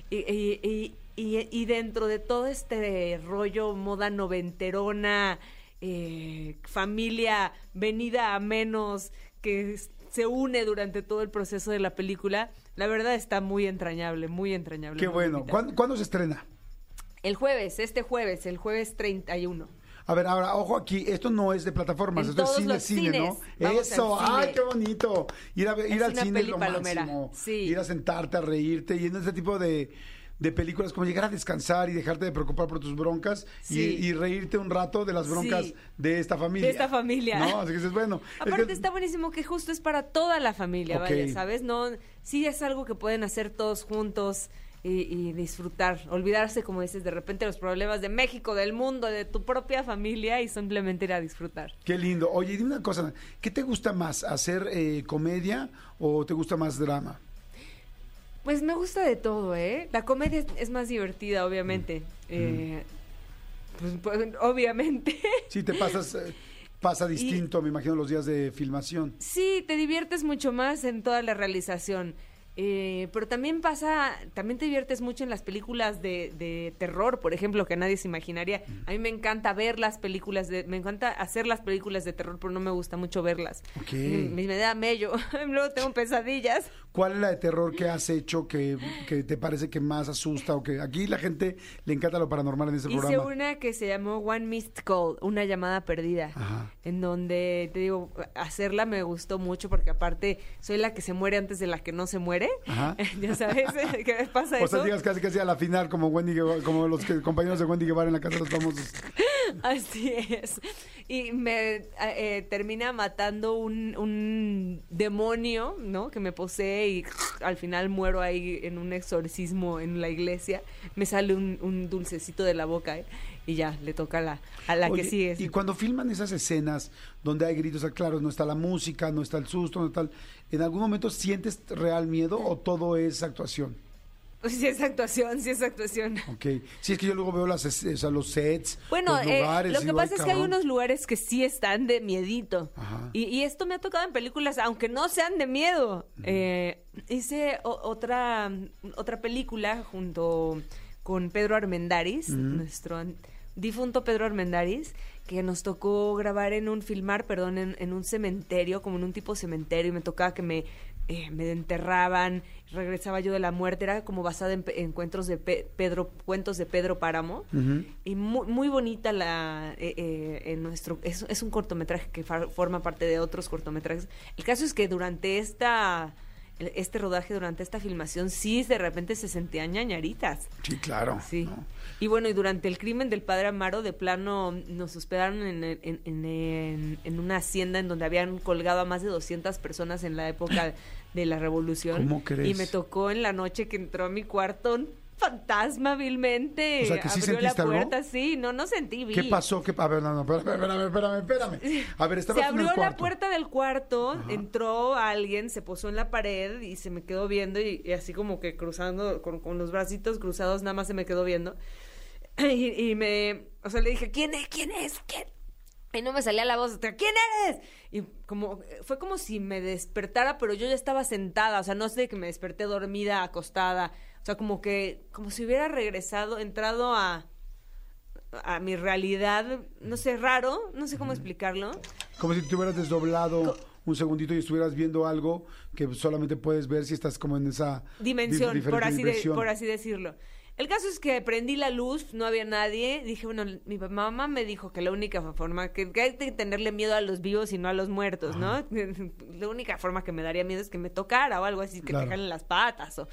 Y, y- y- y- y dentro de todo este rollo moda noventerona, eh, familia venida a menos, que se une durante todo el proceso de la película, la verdad está muy entrañable, muy entrañable. Qué muy bueno. ¿Cuándo, cuándo se estrena? El jueves, este jueves, el jueves 31. A ver, ahora, ojo aquí, esto no es de plataformas, En esto es cine, cine, cines. ¿no? Vamos Eso, cine. ay, qué bonito. Ir, a, ver- ir Es al cine es lo máximo. sí. Ir a sentarte, a reírte y en ese tipo de, de películas como llegar a descansar y dejarte de preocupar por tus broncas y- Sí. y, reírte un rato de las broncas Sí. de esta familia. De esta familia. No, así que dices, bueno. es Aparte que- está buenísimo que justo es para toda la familia, vaya, ¿sabes? No, sí es algo que pueden hacer todos juntos y, y disfrutar, olvidarse, como dices, de repente los problemas de México, del mundo, de tu propia familia y simplemente ir a disfrutar. Qué lindo. Oye, dime una cosa, ¿qué te gusta más, hacer eh, comedia o te gusta más drama? Pues me gusta de todo, ¿eh? La comedia es, es más divertida, obviamente. Eh, pues, pues, obviamente. Sí, te pasas, eh, pasa distinto, me imagino, los días de filmación. Sí, te diviertes mucho más en toda la realización. Eh, pero también pasa, también te diviertes mucho en las películas de, de terror, por ejemplo, que nadie se imaginaría. A mí me encanta ver las películas, de, me encanta hacer las películas de terror, pero no me gusta mucho verlas. Ok. Me, me da mello, luego tengo pesadillas. ¿Cuál es la de terror que has hecho que, que te parece que más asusta o que aquí la gente le encanta lo paranormal en este Hice programa? una que se llamó One Missed Call, una llamada perdida, Ajá. en donde, te digo, hacerla me gustó mucho porque aparte soy la que se muere antes de la que no se muere. Ajá. ya sabes, ¿qué pasa O eso? sea, digas casi casi a la final como Wendy como los que- compañeros de Wendy Guevara en la casa de los famosos. Así es. Y me eh, termina matando un, un demonio, ¿no? Que me posee y al final muero ahí en un exorcismo en la iglesia. Me sale un, un dulcecito de la boca ¿eh? y ya, le toca a la, a la Oye, que sigue. Y cuando filman esas escenas donde hay gritos, claro, no está la música, no está el susto, no está el- ¿En algún momento sientes real miedo o todo es actuación? Sí es actuación, sí es actuación. Ok. Sí, es que yo luego veo las, es- o sea, los sets, Bueno, los eh, lugares. lo que digo, pasa "Ay, es que hay cabrón". unos lugares que sí están de miedito. Ajá. Y, y esto me ha tocado en películas, aunque no sean de miedo. Eh, hice o- otra, otra película junto con Pedro Armendáriz, nuestro an- difunto Pedro Armendáriz, que nos tocó grabar en un, filmar, perdón, en, en un cementerio, como en un tipo cementerio, y me tocaba que me, eh, me enterraban, regresaba yo de la muerte, era como basada en encuentros de Pe- Pedro, cuentos de Pedro Páramo, y muy, muy bonita la eh, eh, en nuestro es, es un cortometraje que forma parte de otros cortometrajes. El caso es que durante esta este rodaje durante esta filmación sí de repente se sentían ñañaritas Sí, claro. sí ¿no? y bueno y durante el crimen del padre Amaro de plano nos hospedaron en, en, en- en- una hacienda en donde habían colgado a más de 200 personas en la época de la revolución ¿Cómo crees? y me tocó en la noche que entró a mi cuarto fantasma vilmente O sea, que sí abrió la sentiste algo. puerta sí no no sentí vi ¿Qué pasó? ¿Qué... A ver, no, no, espérame, espérame, espérame, espérame. A ver, estabas se tú en el abrió la puerta del cuarto, Ajá. entró alguien, se posó en la pared y se me quedó viendo y, y así como que cruzando, con, con los bracitos cruzados, nada más se me quedó viendo. Y, y me, o sea, le dije, ¿quién es? ¿Quién es? ¿Quién? Y no me salía la voz, ¿quién eres? Y como, fue como si me despertara, pero yo ya estaba sentada, o sea, no sé que me desperté dormida, acostada, o sea, como que, como si hubiera regresado, entrado a, a mi realidad, no sé, raro, no sé cómo explicarlo. Como si te hubieras desdoblado un segundito y estuvieras viendo algo que solamente puedes ver si estás como en esa dimensión, así, de- por así decirlo. El caso es que prendí la luz, no había nadie. Dije, bueno, mi mamá me dijo que la única forma, que, que hay que tenerle miedo a los vivos y no a los muertos, ¿no? La única forma que me daría miedo es que me tocara o algo así, que Claro. te jalen las patas o...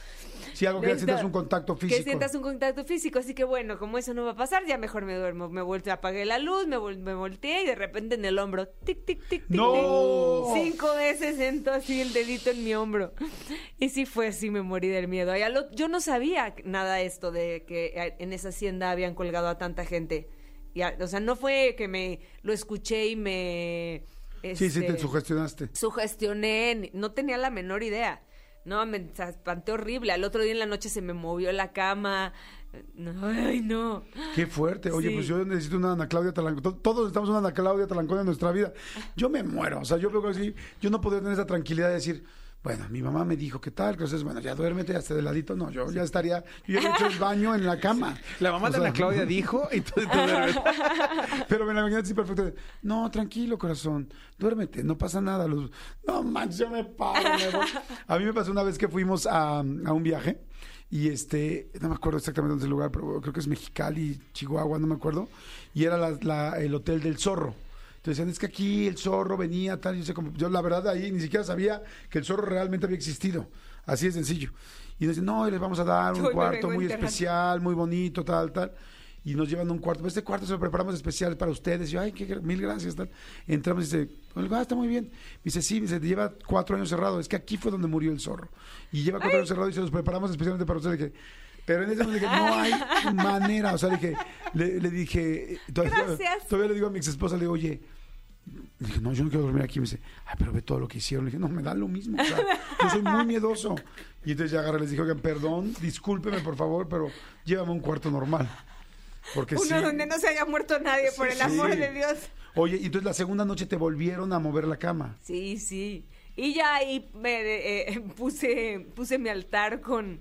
Sí, algo que sientas un contacto físico. Que sientas un contacto físico, así que bueno, como eso no va a pasar, ya mejor me duermo. Me volteé, apagué la luz, me, vol- me volteé y de repente en el hombro, tic, tic, tic, tic, ¡No! tic. Cinco veces sentó así el dedito en mi hombro. Y sí fue, sí me morí del miedo. Yo no sabía nada esto de que eh, en esa hacienda habían colgado a tanta gente. Y a- o sea, no fue que me lo escuché y me... Sí, sí, te este, sugestionaste. sugestioné, no tenía la menor idea. No, me espanté horrible. Al otro día en la noche se me movió la cama. Ay, no. Qué fuerte. Oye, Sí. pues yo necesito una Ana Claudia Talancón. To- Todos necesitamos una Ana Claudia Talancón en nuestra vida. Yo me muero. O sea, yo veo así, yo no podría tener esa tranquilidad de decir, bueno, mi mamá me dijo qué tal, entonces, bueno, ya duérmete hasta de ladito. No, yo ya estaría, yo ya he hecho el baño en la cama. La mamá O de sea, Ana Claudia dijo y tú. Pero me la imaginé así perfecto. No, tranquilo, corazón. Duérmete, no pasa nada. Los- No, manches, yo me paro. me voy. A mí me pasó una vez que fuimos a, a un viaje y este, no me acuerdo exactamente dónde es el lugar, pero creo que es Mexicali, Chihuahua, no me acuerdo. Y era la- la- el hotel del zorro. Entonces decían, es que aquí el zorro venía, tal. Yo, sé cómo- yo la verdad ahí ni siquiera sabía que el zorro realmente había existido. Así de sencillo. Y nos dicen, no, y les vamos a dar un cuarto muy especial, muy bonito, tal, tal. Y nos llevan a un cuarto. Este cuarto se lo preparamos especial para ustedes. Y yo, ay, qué, mil gracias, tal. Entramos y dice, ah, está muy bien. Me dice, sí, me dice, lleva cuatro años cerrado. Es que aquí fue donde murió el zorro. Y lleva cuatro años cerrado y se los preparamos especialmente para ustedes. Dije, pero en ese momento dije, no hay manera. O sea, dije, le, le dije, todavía, Gracias. todavía le digo a mi ex esposa, le digo, oye, le dije, no, yo no quiero dormir aquí. Me dice, ay, pero ve todo lo que hicieron. Le dije, no, me da lo mismo. O sea, yo soy muy miedoso. Y entonces ya agarré les dije, oigan, perdón, discúlpeme, por favor, pero llévame a un cuarto normal. Porque Uno sí. donde no se haya muerto nadie, por el Sí. amor de Dios. Oye, y entonces la segunda noche te volvieron a mover la cama. Sí, sí. Y ya ahí me eh, puse, puse mi altar con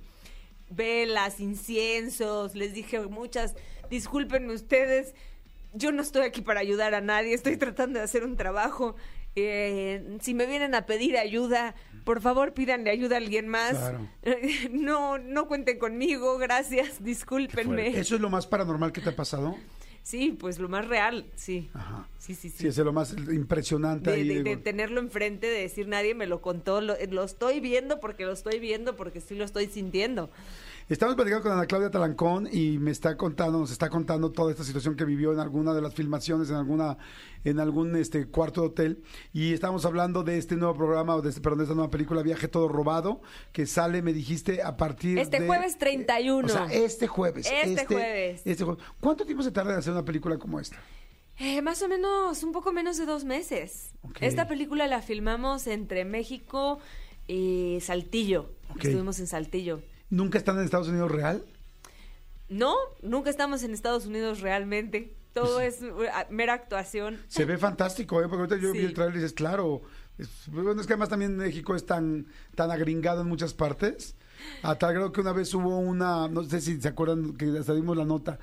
velas, inciensos. Les dije muchas, discúlpenme ustedes, yo no estoy aquí para ayudar a nadie, estoy tratando de hacer un trabajo. Eh, si me vienen a pedir ayuda, por favor pídanle ayuda a alguien más. Claro. No, no cuenten conmigo, gracias, discúlpenme. ¿Eso es lo más paranormal que te ha pasado? Sí, pues lo más real, sí. Ajá. Sí, sí, sí. Sí, es lo más impresionante de, ahí. de- de- de tenerlo enfrente, de decir nadie me lo contó, lo, lo estoy viendo porque lo estoy viendo, porque sí lo estoy sintiendo. Estamos platicando con Ana Claudia Talancón y me está contando, nos está contando toda esta situación que vivió en alguna de las filmaciones, en alguna, en algún este cuarto de hotel. Y estamos hablando de este nuevo programa, o de, este- perdón, de esta nueva película, Viaje Todo Robado, que sale, me dijiste, a partir Este de- jueves 31. O sea, este jueves. Este jueves. Este jueves. ¿Cuánto tiempo se tarda en hacer una película como esta? Eh, más o menos, un poco menos de dos meses. Esta película la filmamos entre México y Saltillo. Estuvimos en Saltillo. ¿Nunca están en Estados Unidos real? No, nunca estamos en Estados Unidos realmente. Todo es uh, mera actuación. Se ve fantástico, ¿eh? Porque ahorita yo vi el trailer y dices, claro. Es, bueno, es que además también México es tan, tan agringado en muchas partes. A tal grado que una vez hubo una, no sé si se acuerdan que hasta dimos la nota,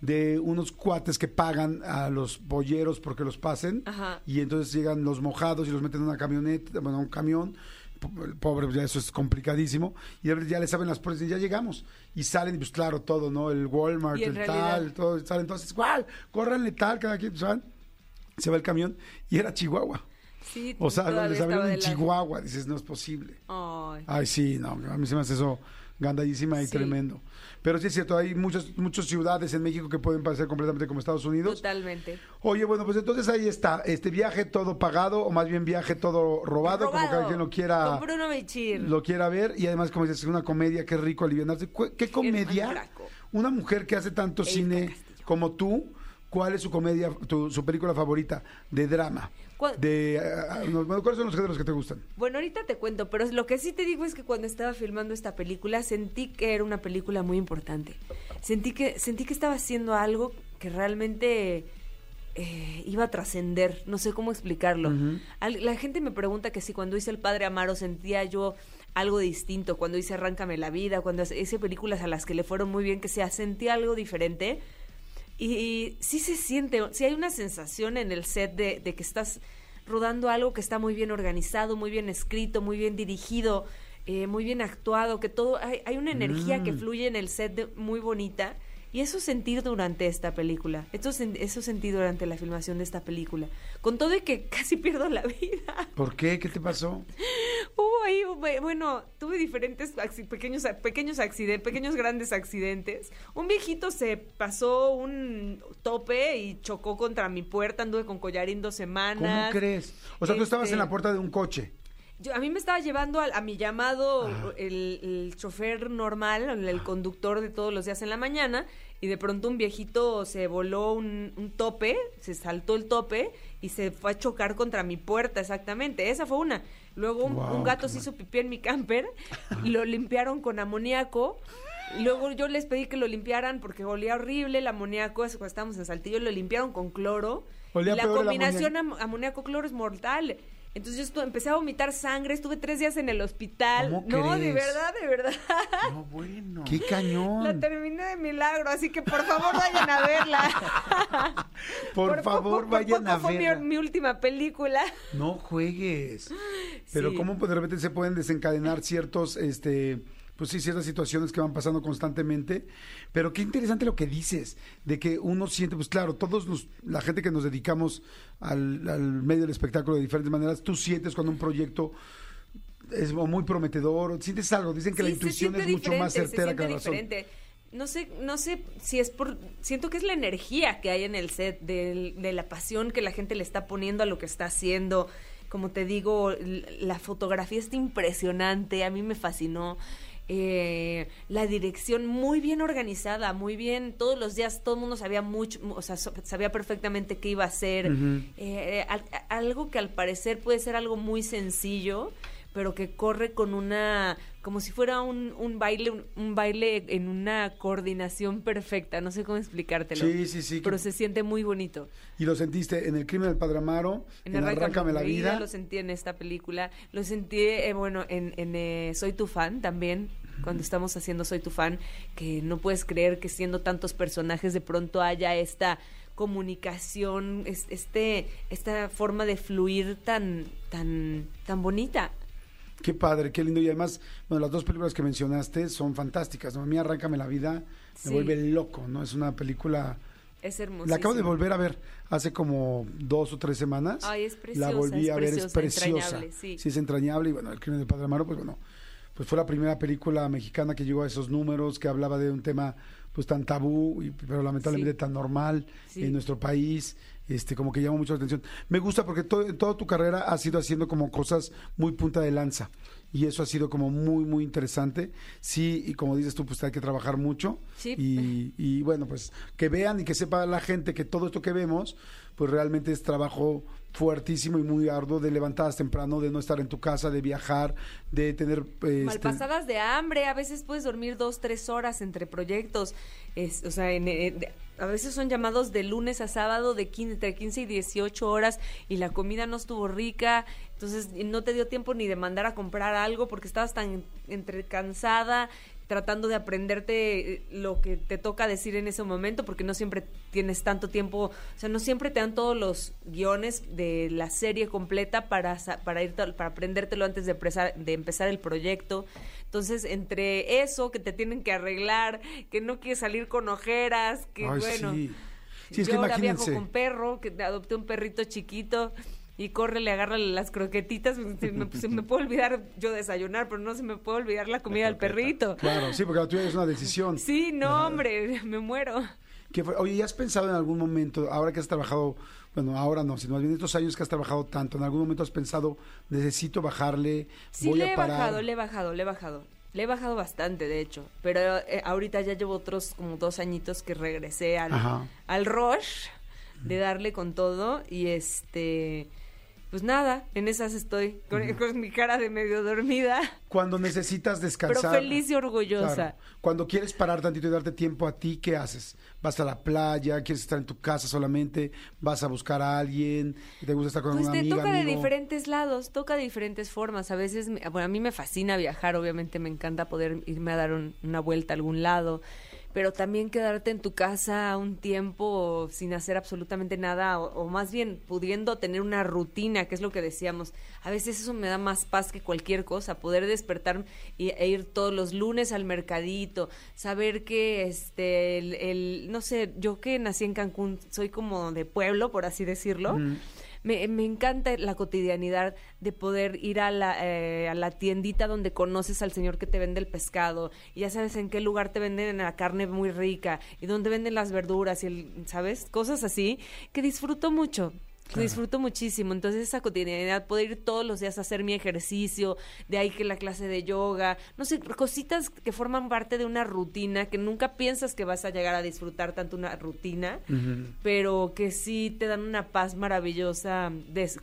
de unos cuates que pagan a los polleros porque los pasen. Ajá. Y entonces llegan los mojados y los meten en una camioneta, bueno, un camión. Po- Pobre, pues ya eso es complicadísimo. Y ya- le saben las puertas y ya llegamos. Y salen, y pues claro, todo, ¿no? El Walmart, el realidad- tal, todo. Salen entonces, ¡guau! Córranle tal, cada quien, pues. Se va el camión y era Chihuahua. Sí, O sea, les abrieron en Chihuahua. Dices, no es posible. Ay. Ay, sí, no, a mí se me hace eso gandallísima y Sí. tremendo. Pero sí es cierto, hay muchas, muchas ciudades en México que pueden parecer completamente como Estados Unidos. Totalmente. Oye, bueno, pues entonces ahí está, este viaje todo pagado, o más bien viaje todo robado, como cada quien lo quiera, Con Bruno Bichir. lo quiera ver. Y además, como dices, es una comedia, qué rico alivianarse. Cu- ¿Qué comedia? Una mujer que hace tanto Erika cine Castillo. como tú, ¿cuál es su comedia, tu, su película favorita de drama? De, bueno, ¿Cuáles son los géneros que te gustan? Bueno, ahorita te cuento, pero lo que sí te digo es que cuando estaba filmando esta película sentí que era una película muy importante. Sentí que sentí que estaba haciendo algo que realmente eh, iba a trascender. No sé cómo explicarlo. Al- la gente me pregunta que si cuando hice El Padre Amaro sentía yo algo distinto, cuando hice Arráncame la vida, cuando hice películas a las que le fueron muy bien, que sea, sentí algo diferente. Y sí se siente, sí hay una sensación en el set de, de que estás rodando algo que está muy bien organizado, muy bien escrito, muy bien dirigido, eh, muy bien actuado, que todo, hay, hay una energía que fluye en el set de- muy bonita. Y eso sentí durante esta película, eso, eso sentí durante la filmación de esta película. Con todo y que casi pierdo la vida. ¿Por qué? ¿Qué te pasó? Hubo ahí, bueno, tuve diferentes pequeños, pequeños accidentes, pequeños grandes accidentes. Un viejito se pasó un tope y chocó contra mi puerta, anduve con collarín dos ¿Cómo semanas. crees? O sea, tú estabas Este- en la puerta de un coche. Yo, a mí me estaba llevando al- a, mi llamado el, el chofer normal, el, conductor de todos los días en la mañana, y de pronto un viejito se voló un, un tope, se saltó el tope y se fue a chocar contra mi puerta, exactamente. Esa fue una. Luego un, gato se hizo pipí en mi camper, lo limpiaron con amoníaco. Luego yo les pedí que lo limpiaran porque olía horrible el amoníaco, eso cuando estábamos en Saltillo, lo limpiaron con cloro. Olía y la combinación am- amoníaco-cloro es mortal. Entonces yo empecé a vomitar sangre, estuve tres días en el hospital. ¿Cómo no, de crees? verdad, de verdad. No, bueno. ¡Qué cañón! La terminé de milagro, así que por favor vayan a verla. Por, favor, poco- vayan por a poco fue mi- verla. Mi, última película. No juegues. Pero Sí. cómo pues, de repente se pueden desencadenar ciertos, este, pues sí, ciertas situaciones que van pasando constantemente. Pero qué interesante lo que dices, de que uno siente, pues claro, todos los, la gente que nos dedicamos al, al medio del espectáculo de diferentes maneras, tú sientes cuando un proyecto es muy prometedor, sientes algo, dicen que la Sí, intuición es mucho más se certera que la razón. diferente. No sé, no sé si es por, siento que es la energía que hay en el set, del- de, la pasión que la gente le está poniendo a lo que está haciendo. Como te digo, la fotografía está impresionante, a mí me fascinó. Eh, la dirección muy bien organizada, muy bien, todos los días todo el mundo sabía mucho, o sea, sabía perfectamente qué iba a hacer. Eh, al- algo que al parecer puede ser algo muy sencillo, pero que corre con una, como si fuera un, un baile, un, un baile en una coordinación perfecta, no sé cómo explicártelo. Sí, sí, sí, que- Pero se siente muy bonito. Y lo sentiste en el crimen del Padre Amaro, en, Arráncame la vida. Lo sentí en esta película, lo sentí, eh, bueno, en, en, eh, Soy tu fan también, cuando estamos haciendo Soy tu fan, que no puedes creer que siendo tantos personajes de pronto haya esta comunicación, es- este, esta forma de fluir tan, tan, tan bonita. Qué padre, qué lindo. Y además, bueno, las dos películas que mencionaste son fantásticas. ¿no? A mí Arráncame la vida me Sí. vuelve loco, ¿no? Es una película... Es hermoso. La acabo de volver a ver hace como dos o tres semanas. Ay, es La preciosa, volví es a ver, es preciosa, entrañable, sí. es entrañable. Y bueno, El crimen del Padre Amaro, pues bueno, pues fue la primera película mexicana que llegó a esos números, que hablaba de un tema pues tan tabú, y, pero lamentablemente Sí. tan normal Sí. en nuestro país. Este, como que llama mucho la atención. Me gusta porque todo, en toda tu carrera has ido haciendo como cosas muy punta de lanza. Y eso ha sido como muy, muy interesante. Sí, y como dices tú, pues hay que trabajar mucho. Sí. Y, y bueno, pues que vean y que sepa la gente que todo esto que vemos, pues realmente es trabajo fuertísimo y muy arduo de levantadas temprano, de no estar en tu casa, de viajar, de tener... este, Malpasadas de hambre, a veces puedes dormir dos, tres horas entre proyectos. Es, o sea, en- en- a veces son llamados de lunes a sábado de 15, entre 15 y 18 horas y la comida no estuvo rica, entonces no te dio tiempo ni de mandar a comprar algo porque estabas tan entre cansada tratando de aprenderte eh, lo que te toca decir en ese momento, porque no siempre tienes tanto tiempo, o sea, no siempre te dan todos los guiones de la serie completa para, para, ir, para aprendértelo antes de, empezar- de empezar el proyecto. Entonces, entre eso, que te tienen que arreglar, que no quieres salir con ojeras, que Ay, bueno. sí. Sí, es yo que ahora viajo con perro, que adopté un perrito chiquito y corre, le agarra las croquetitas. Se me, se me puede olvidar yo desayunar, pero no se me puede olvidar la comida del perrito. Claro, sí, porque la tuya es una decisión. Sí, no, hombre, me muero. Fue- oye, ¿ya has pensado en algún momento, ahora que has trabajado, bueno, ahora no, sino más bien estos años que has trabajado tanto, en algún momento has pensado, necesito bajarle, Sí, voy le a he parar? bajado, le he bajado, le he bajado. Le he bajado bastante, de hecho. Pero eh, ahorita ya llevo otros como dos añitos que regresé al, Ajá. al rush de darle con todo. Y este. Pues nada, en esas estoy, con, con mi cara de medio dormida, Cuando necesitas descansar. pero feliz y orgullosa. Claro. Cuando quieres parar tantito y darte tiempo a ti, ¿qué haces? ¿Vas a la playa? ¿Quieres estar en tu casa solamente? ¿Vas a buscar a alguien? ¿Te gusta estar con Pues una te amiga? toca de diferentes lados, toca de diferentes formas. A veces, bueno, a mí me fascina viajar, obviamente me encanta poder irme a dar un- una vuelta a algún lado, pero también quedarte en tu casa un tiempo sin hacer absolutamente nada, o, o más bien pudiendo tener una rutina, que es lo que decíamos. A veces eso me da más paz que cualquier cosa, poder despertar y, e ir todos los lunes al mercadito, saber que este, el, no sé, yo que nací en Cancún, soy como de pueblo, por así decirlo. Me, me encanta la cotidianidad de poder ir a la, eh, a la tiendita donde conoces al señor que te vende el pescado y ya sabes en qué lugar te venden la carne muy rica y dónde venden las verduras y el, ¿sabes? Cosas así que disfruto mucho. Disfruto muchísimo. Entonces, esa cotidianidad, poder ir todos los días a hacer mi ejercicio, de ahí que la clase de yoga, no sé, cositas que forman parte de una rutina que nunca piensas que vas a llegar a disfrutar tanto una rutina, pero que sí te dan una paz maravillosa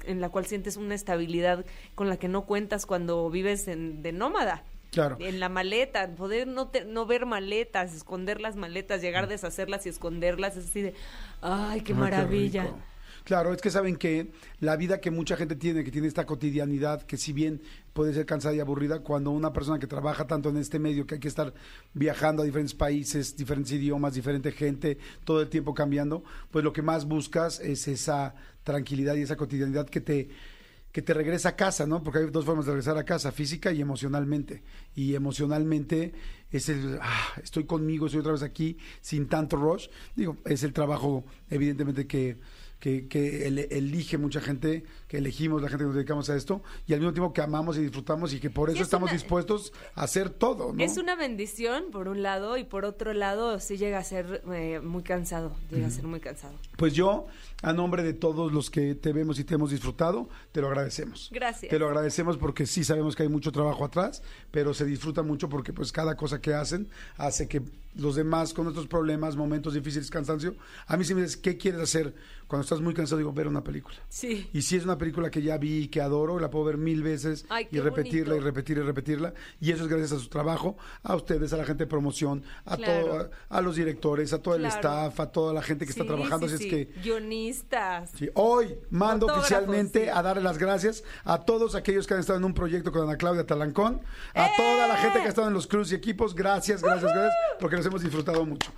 en la cual sientes una estabilidad con la que no cuentas cuando vives en, de nómada. Claro. En la maleta, poder no, te- no ver maletas, esconder las maletas, llegar a deshacerlas y esconderlas, es así de, ay, qué Ay, maravilla. Claro, es que saben que la vida que mucha gente tiene, que tiene esta cotidianidad, que si bien puede ser cansada y aburrida, cuando una persona que trabaja tanto en este medio, que hay que estar viajando a diferentes países, diferentes idiomas, diferente gente, todo el tiempo cambiando, pues lo que más buscas es esa tranquilidad y esa cotidianidad que te que te regresa a casa, ¿no? Porque hay dos formas de regresar a casa, física y emocionalmente. Y emocionalmente es el, ah, estoy conmigo, estoy otra vez aquí, sin tanto rush. Digo, es el trabajo, evidentemente, que, que, que ele- elige mucha gente, que elegimos la gente que nos dedicamos a esto, y al mismo tiempo que amamos y disfrutamos y que por eso es estamos una- dispuestos a hacer todo, ¿no? Es una bendición, por un lado, y por otro lado, sí llega a ser eh, muy cansado. Llega a ser muy cansado. Pues yo, a nombre de todos los que te vemos y te hemos disfrutado, te lo agradecemos. Gracias. Te lo agradecemos porque sí sabemos que hay mucho trabajo atrás, pero se disfruta mucho porque pues cada cosa que hacen hace que los demás con nuestros problemas, momentos difíciles, cansancio, a mí si me dices, ¿qué quieres hacer? Cuando estás muy cansado, digo, ver una película. Sí. Y si es una película que ya vi y que adoro, la puedo ver mil veces Ay, y repetirla y bonito. repetir y repetirla. Y eso es gracias a su trabajo, a ustedes, a la gente de promoción, a Claro. todo, a los directores, a todo el staff, a toda la gente que está Sí, trabajando. sí, así sí. es que Guionistas. Sí, hoy mando Fotógrafos, oficialmente sí. a darle las gracias a todos aquellos que han estado en un proyecto con Ana Claudia Talancón, a toda la gente que ha estado en los crews y equipos, gracias, gracias, gracias, porque nos hemos disfrutado mucho.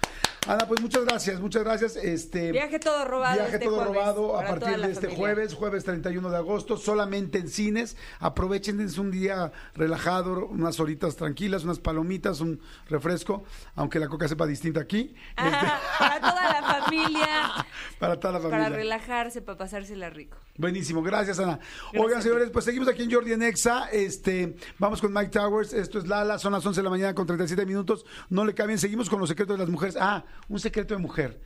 Ana, pues muchas gracias, muchas gracias. Este Viaje todo robado Viaje este todo jueves robado a partir de este familia. jueves, jueves 31 de agosto, solamente en cines. Aprovechen, es un día relajado, unas horitas tranquilas, unas palomitas, un refresco, aunque la coca sepa distinta aquí. Ajá, para toda la familia. Para toda la familia. Para relajarse, para pasársela rico. Buenísimo, gracias Ana. Gracias Oigan señores, pues seguimos aquí en Jordi en Exa, este, vamos con Mike Towers, esto es Lala, son las 11 de la mañana con 37 minutos, no le cambien, seguimos con los secretos de las mujeres. Ah, un secreto de mujer.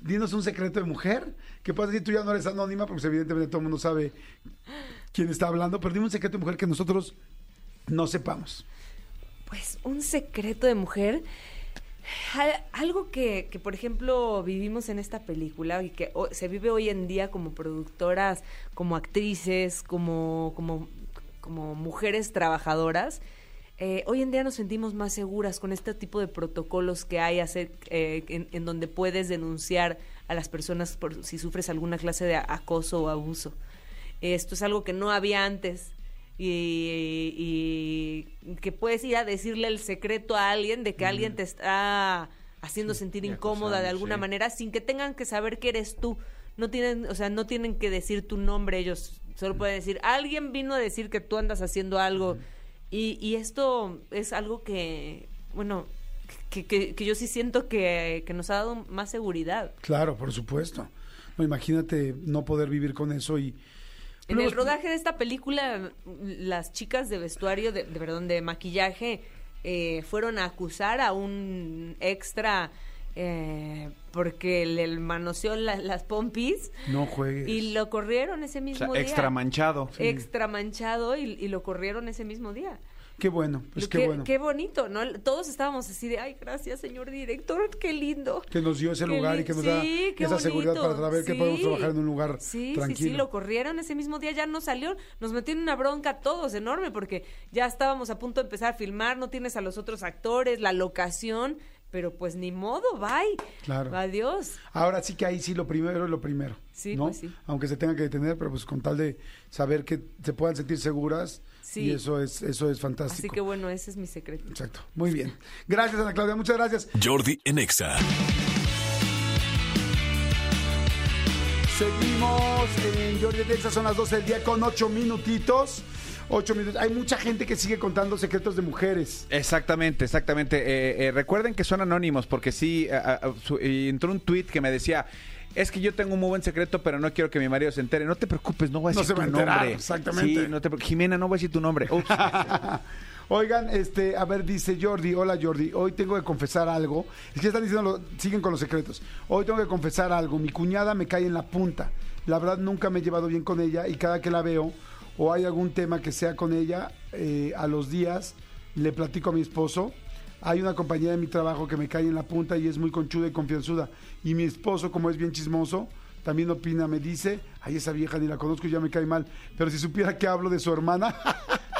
Dinos un secreto de mujer, que puedes decir tú ya no eres anónima, porque evidentemente todo el mundo sabe quién está hablando, pero dime un secreto de mujer que nosotros no sepamos. Pues un secreto de mujer. Al- Algo que, que, por ejemplo, vivimos en esta película y que se vive hoy en día como productoras, como actrices, como, como, como mujeres trabajadoras. eh, hoy en día nos sentimos más seguras con este tipo de protocolos que hay hacer, eh, en, en donde puedes denunciar a las personas por si sufres alguna clase de acoso o abuso. Esto es algo que no había antes y, y que puedes ir a decirle el secreto a alguien de que alguien te está haciendo sentir incómoda de alguna sí. manera sin que tengan que saber que eres tú. No tienen, o sea, no tienen que decir tu nombre ellos, solo pueden decir, alguien vino a decir que tú andas haciendo algo. Y, y esto es algo que, bueno, que, que, que yo sí siento que, que nos ha dado más seguridad. Claro, por supuesto. No, imagínate no poder vivir con eso y... En el rodaje de esta película, las chicas de vestuario, de, de perdón, de maquillaje, eh, fueron a acusar a un extra eh, porque le manoseó la- las pompis No juegues. y lo corrieron ese O mismo sea, día. extra manchado. Extra manchado y, y lo corrieron ese mismo día. Qué bueno, pues qué, que- bueno. Qué bonito, ¿no? Todos estábamos así de, ay, gracias, señor director, qué lindo. que nos dio ese Qué lugar y que nos da esa seguridad para saber que podemos trabajar en un lugar Sí, tranquilo. sí, sí, lo corrieron ese mismo día, ya no salió, nos metió en una bronca todos enorme porque ya estábamos a punto de empezar a filmar, no tienes a los otros actores, la locación, pero pues ni modo, bye. Claro. Adiós. Ahora sí que ahí sí lo primero es lo primero. Sí, ¿no? pues sí. Aunque se tenga que detener, pero pues con tal de saber que se puedan sentir seguras Sí. y eso es eso es fantástico. Así que bueno, ese es mi secreto. Exacto. Muy bien. Gracias Ana Claudia, muchas gracias. Jordi en Exa. Seguimos en Jordi Texas, son las 12 del día con 8 minutitos. 8 minutos. Hay mucha gente que sigue contando secretos de mujeres. Exactamente, exactamente. Eh, eh, recuerden que son anónimos porque sí, entró un tweet que me decía, es que yo tengo un muy buen secreto, pero no quiero que mi marido se entere. No te preocupes, no voy a No decir se va tu a enterar, nombre. exactamente. Sí, no te Jimena, no voy a decir tu nombre. Ups. Oigan, este, a ver, dice Jordi, hola Jordi, hoy tengo que confesar algo. Es que están diciendo, lo- siguen con los secretos. Hoy tengo que confesar algo. Mi cuñada me cae en la punta. La verdad nunca me he llevado bien con ella y cada que la veo o hay algún tema que sea con ella, eh, a los días le platico a mi esposo. Hay una compañía de mi trabajo que me cae en la punta y es muy conchuda y confianzuda. Y mi esposo, como es bien chismoso, también opina, me dice, ay, esa vieja ni la conozco y ya me cae mal. Pero si supiera que hablo de su hermana,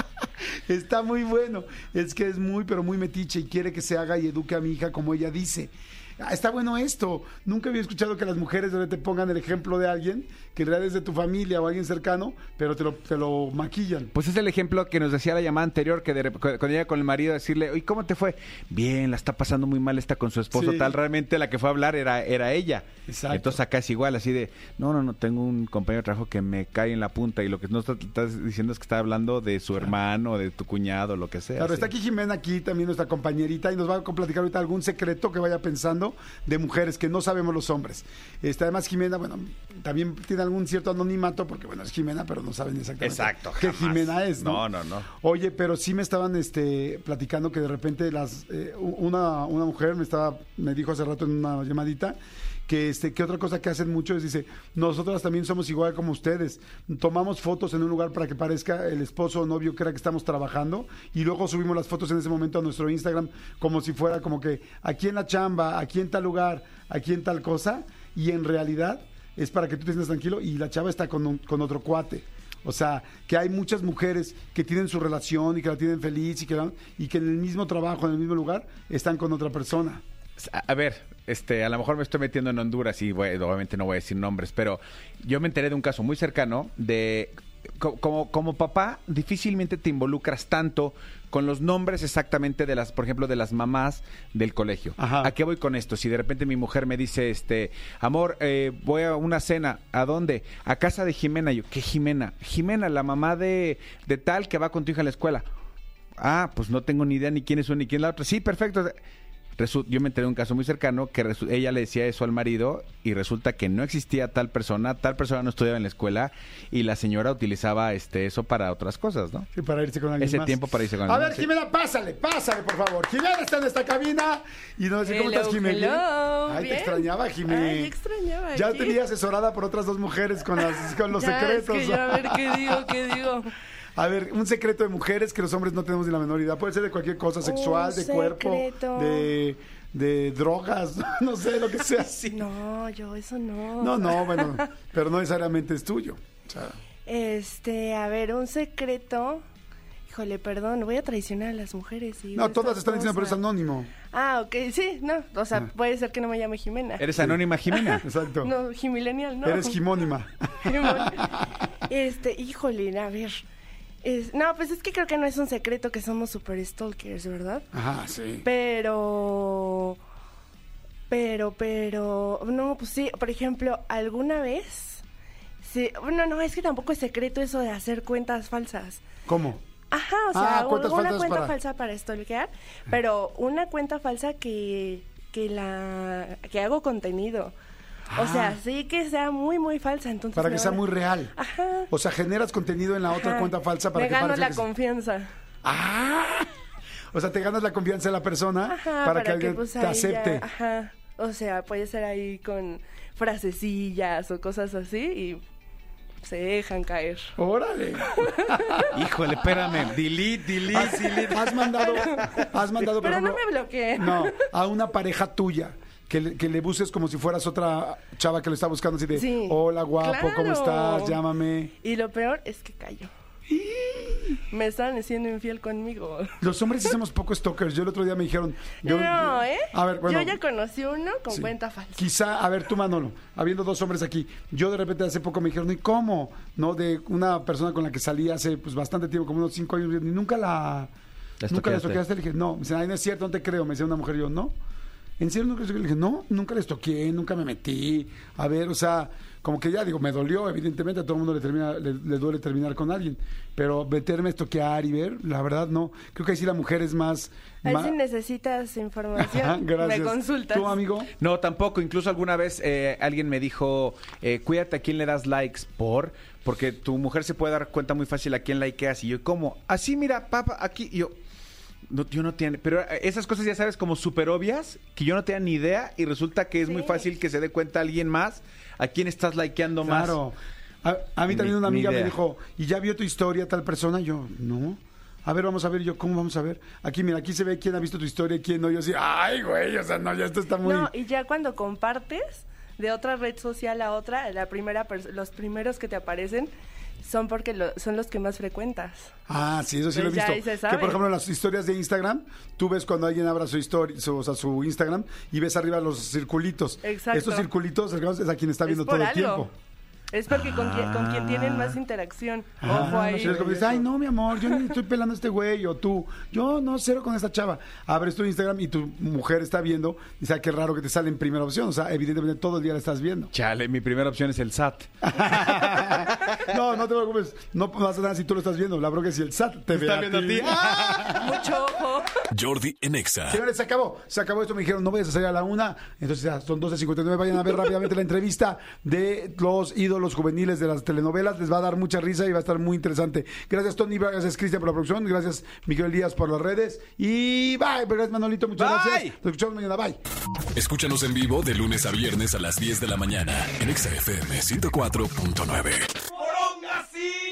está muy bueno. Es que es muy, pero muy metiche y quiere que se haga y eduque a mi hija como ella dice. Ah, Está bueno esto. Nunca había escuchado que las mujeres de repente te pongan el ejemplo de alguien que en realidad es de tu familia o alguien cercano, pero te lo, te lo maquillan. Pues es el ejemplo que nos decía la llamada anterior, que de, cuando llega con el marido a decirle, oye, ¿cómo te fue? Bien, la está pasando muy mal, está con su esposo, Sí. tal. Realmente la que fue a hablar era, era ella. Exacto. Entonces acá es igual, así de, no, no, no, tengo un compañero de trabajo que me cae en la punta y lo que no está- estás diciendo es que está hablando de su hermano, de tu cuñado, lo que sea. Claro, sí. está aquí Jimena, aquí también nuestra compañerita, y nos va a platicar ahorita algún secreto que vaya pensando de mujeres que no sabemos los hombres. Este, además, Jimena, bueno, también tiene algún cierto anonimato, porque bueno, es Jimena, pero no saben exactamente Exacto, qué. Jimena es, ¿no? No, no, no. Oye, pero sí me estaban este, platicando que de repente las eh, una, una mujer me estaba, me dijo hace rato en una llamadita que este que otra cosa que hacen mucho es dice nosotras también somos igual como ustedes tomamos fotos en un lugar para que parezca el esposo o novio que era que estamos trabajando y luego subimos las fotos en ese momento a nuestro Instagram como si fuera como que aquí en la chamba aquí en tal lugar aquí en tal cosa y en realidad es para que tú te sientas tranquilo y la chava está con, con otro cuate o sea, que hay muchas mujeres que tienen su relación y que la tienen feliz y que, y que en el mismo trabajo, en el mismo lugar, están con otra persona. A ver, este, a lo mejor me estoy metiendo en Honduras y bueno, obviamente no voy a decir nombres, pero yo me enteré de un caso muy cercano de co- como, como papá difícilmente te involucras tanto con los nombres exactamente de las, por ejemplo, de las mamás del colegio. Ajá. ¿A qué voy con esto? Si de repente mi mujer me dice, este, amor, eh, voy a una cena, ¿a dónde? A casa de Jimena. Yo, ¿qué Jimena? Jimena, la mamá de, de tal que va con tu hija a la escuela. Ah, pues no tengo ni idea ni quién es una ni quién es la otra. Sí, perfecto. Yo me enteré de un caso muy cercano que resu- ella le decía eso al marido y resulta que no existía tal persona, tal persona no estudiaba en la escuela y la señora utilizaba este eso para otras cosas, ¿no? Sí, para irse con alguien Ese más. tiempo para irse con A alguien ver, más, sí. Jimena, pásale, pásale, por favor. Jimena está en esta cabina y nos dice, ¿cómo estás, Jimena? hello, Ay, te bien. extrañaba, Jimena. Ay, extrañaba Ya aquí. te vi asesorada por otras dos mujeres con, las, con los Ya, secretos. Es que ya a ver qué digo, qué digo. A ver, un secreto de mujeres que los hombres no tenemos ni la menor idea. Puede ser de cualquier cosa, sexual, Un de cuerpo, secreto. de, de drogas, no sé, lo que sea. No, yo eso no. No, no, bueno, pero no necesariamente es tuyo. O sea, Este, a ver, un secreto. Híjole, perdón, voy a traicionar a las mujeres. y no, todas están diciendo, pero es anónimo. Ah, ok, sí, no. O sea, Ah. puede ser que no me llame Jimena. ¿Eres anónima, Jimena? Exacto. No, Jimilenial, no. Eres gimónima. Este, híjole, a ver. Es- no, pues es que creo que no es un secreto que somos super stalkers, ¿verdad? Ajá, sí. Pero. Pero, pero. No, pues sí, por ejemplo, alguna vez. Sí, no, no, es que tampoco es secreto eso de hacer cuentas falsas. ¿Cómo? Ajá, o sea, Ah, una cuenta para- falsa para stalkear, pero una cuenta falsa que, que la que hago contenido. O sea, Ah. sí que sea muy, muy falsa. Entonces Para que sea muy real. Ajá. O sea, generas contenido en la otra cuenta falsa para Me que gano parezca la que confianza. ¡Ah! O sea, te ganas la confianza de la persona Ajá, para, que alguien pues, te ya- acepte. ajá. O sea, puede ser ahí con frasecillas o cosas así y se dejan caer. ¡Órale! Híjole, espérame. Delete, delete, Has, delete. has mandado, has mandado, Pero no me bloqueen. no, a una pareja tuya. Que le, que le busques como si fueras otra chava que lo está buscando así de Sí. hola guapo, ¿cómo Claro. estás? Llámame. Y lo peor es que cayó. Me estaban siendo infiel conmigo. Los hombres sí somos poco stalkers. Yo el otro día me dijeron. Yo, no, ¿eh? A ver, bueno. Yo ya conocí uno con Sí. cuenta falsa. Quizá, a ver, tú Manolo, habiendo dos hombres aquí, yo de repente hace poco me dijeron, ¿y cómo? ¿No? De una persona con la que salí hace pues bastante tiempo, como unos cinco años, y nunca la... La nunca la estoqueaste. estoqueaste. Le dije, no. Me dice, ay, no es cierto, no te creo. Me decía una mujer, y yo, no. ¿En serio nunca la estoqueé? Le dije, no, nunca la estoqueé, nunca me metí. A ver, o sea, como que ya digo, me dolió, evidentemente a todo el mundo le, termina, le, le duele terminar con alguien. Pero meterme a estoquear y ver, la verdad no. Creo que ahí sí la mujer es más... Ahí si necesitas información, me consultas. ¿Tú, amigo? No, tampoco. Incluso alguna vez eh, alguien me dijo, eh, cuídate a quién le das likes por, porque tu mujer se puede dar cuenta muy fácil a quién likeas. Y yo, ¿cómo? Así, mira, papá, aquí. Y yo, no, yo no tenía, pero esas cosas ya sabes como súper obvias que yo no tenía ni idea y resulta que es muy fácil que se dé cuenta alguien más a quién estás likeando más. Claro. A, a mí también Ni- una amiga me dijo, ¿y ya vio tu historia tal persona? Yo, no. A ver, vamos a ver. Yo, ¿cómo vamos a ver? Aquí, mira, aquí se ve quién ha visto tu historia y quién no. Yo así, ay, güey, o sea, no, ya esto está muy... No, y ya cuando compartes de otra red social a otra, la primera los primeros que te aparecen son porque lo- son los que más frecuentas. Ah, sí, eso sí lo he visto. Que por ejemplo en las historias de Instagram, tú ves cuando alguien abra su historia, su, o sea, su Instagram y ves arriba los circulitos. Exacto. Estos circulitos es a quien está viendo es todo el tiempo. Es porque con, quien, con quien tienen más interacción. Ojo Ah, ahí. sí, es como dices, ay, no, mi amor, yo ni estoy pelando a este güey, o tú, yo no, cero con esta chava. Abres tu Instagram y tu mujer está viendo, y sabe qué raro que te sale en primera opción, o sea, evidentemente todo el día la estás viendo. Chale, mi primera opción es el SAT. no, no te preocupes, no pasa nada si tú lo estás viendo, la bronca es si el SAT te ve está a viendo a ti. ti. Mucho ojo. Jordi en Exa. Señores, se acabó. Se acabó esto. Me dijeron, no vayas a salir a la una. Entonces, ya son 12.59. Vayan a ver rápidamente la entrevista de los ídolos juveniles de las telenovelas. Les va a dar mucha risa y va a estar muy interesante. Gracias, Tony. Gracias, Cristian, por la producción. Gracias, Miguel Díaz, por las redes. Y bye. Gracias, Manolito. Muchas Bye. gracias. Nos escuchamos mañana. Bye. Escúchanos en vivo de lunes a viernes a las 10 de la mañana en Exa FM 104.9.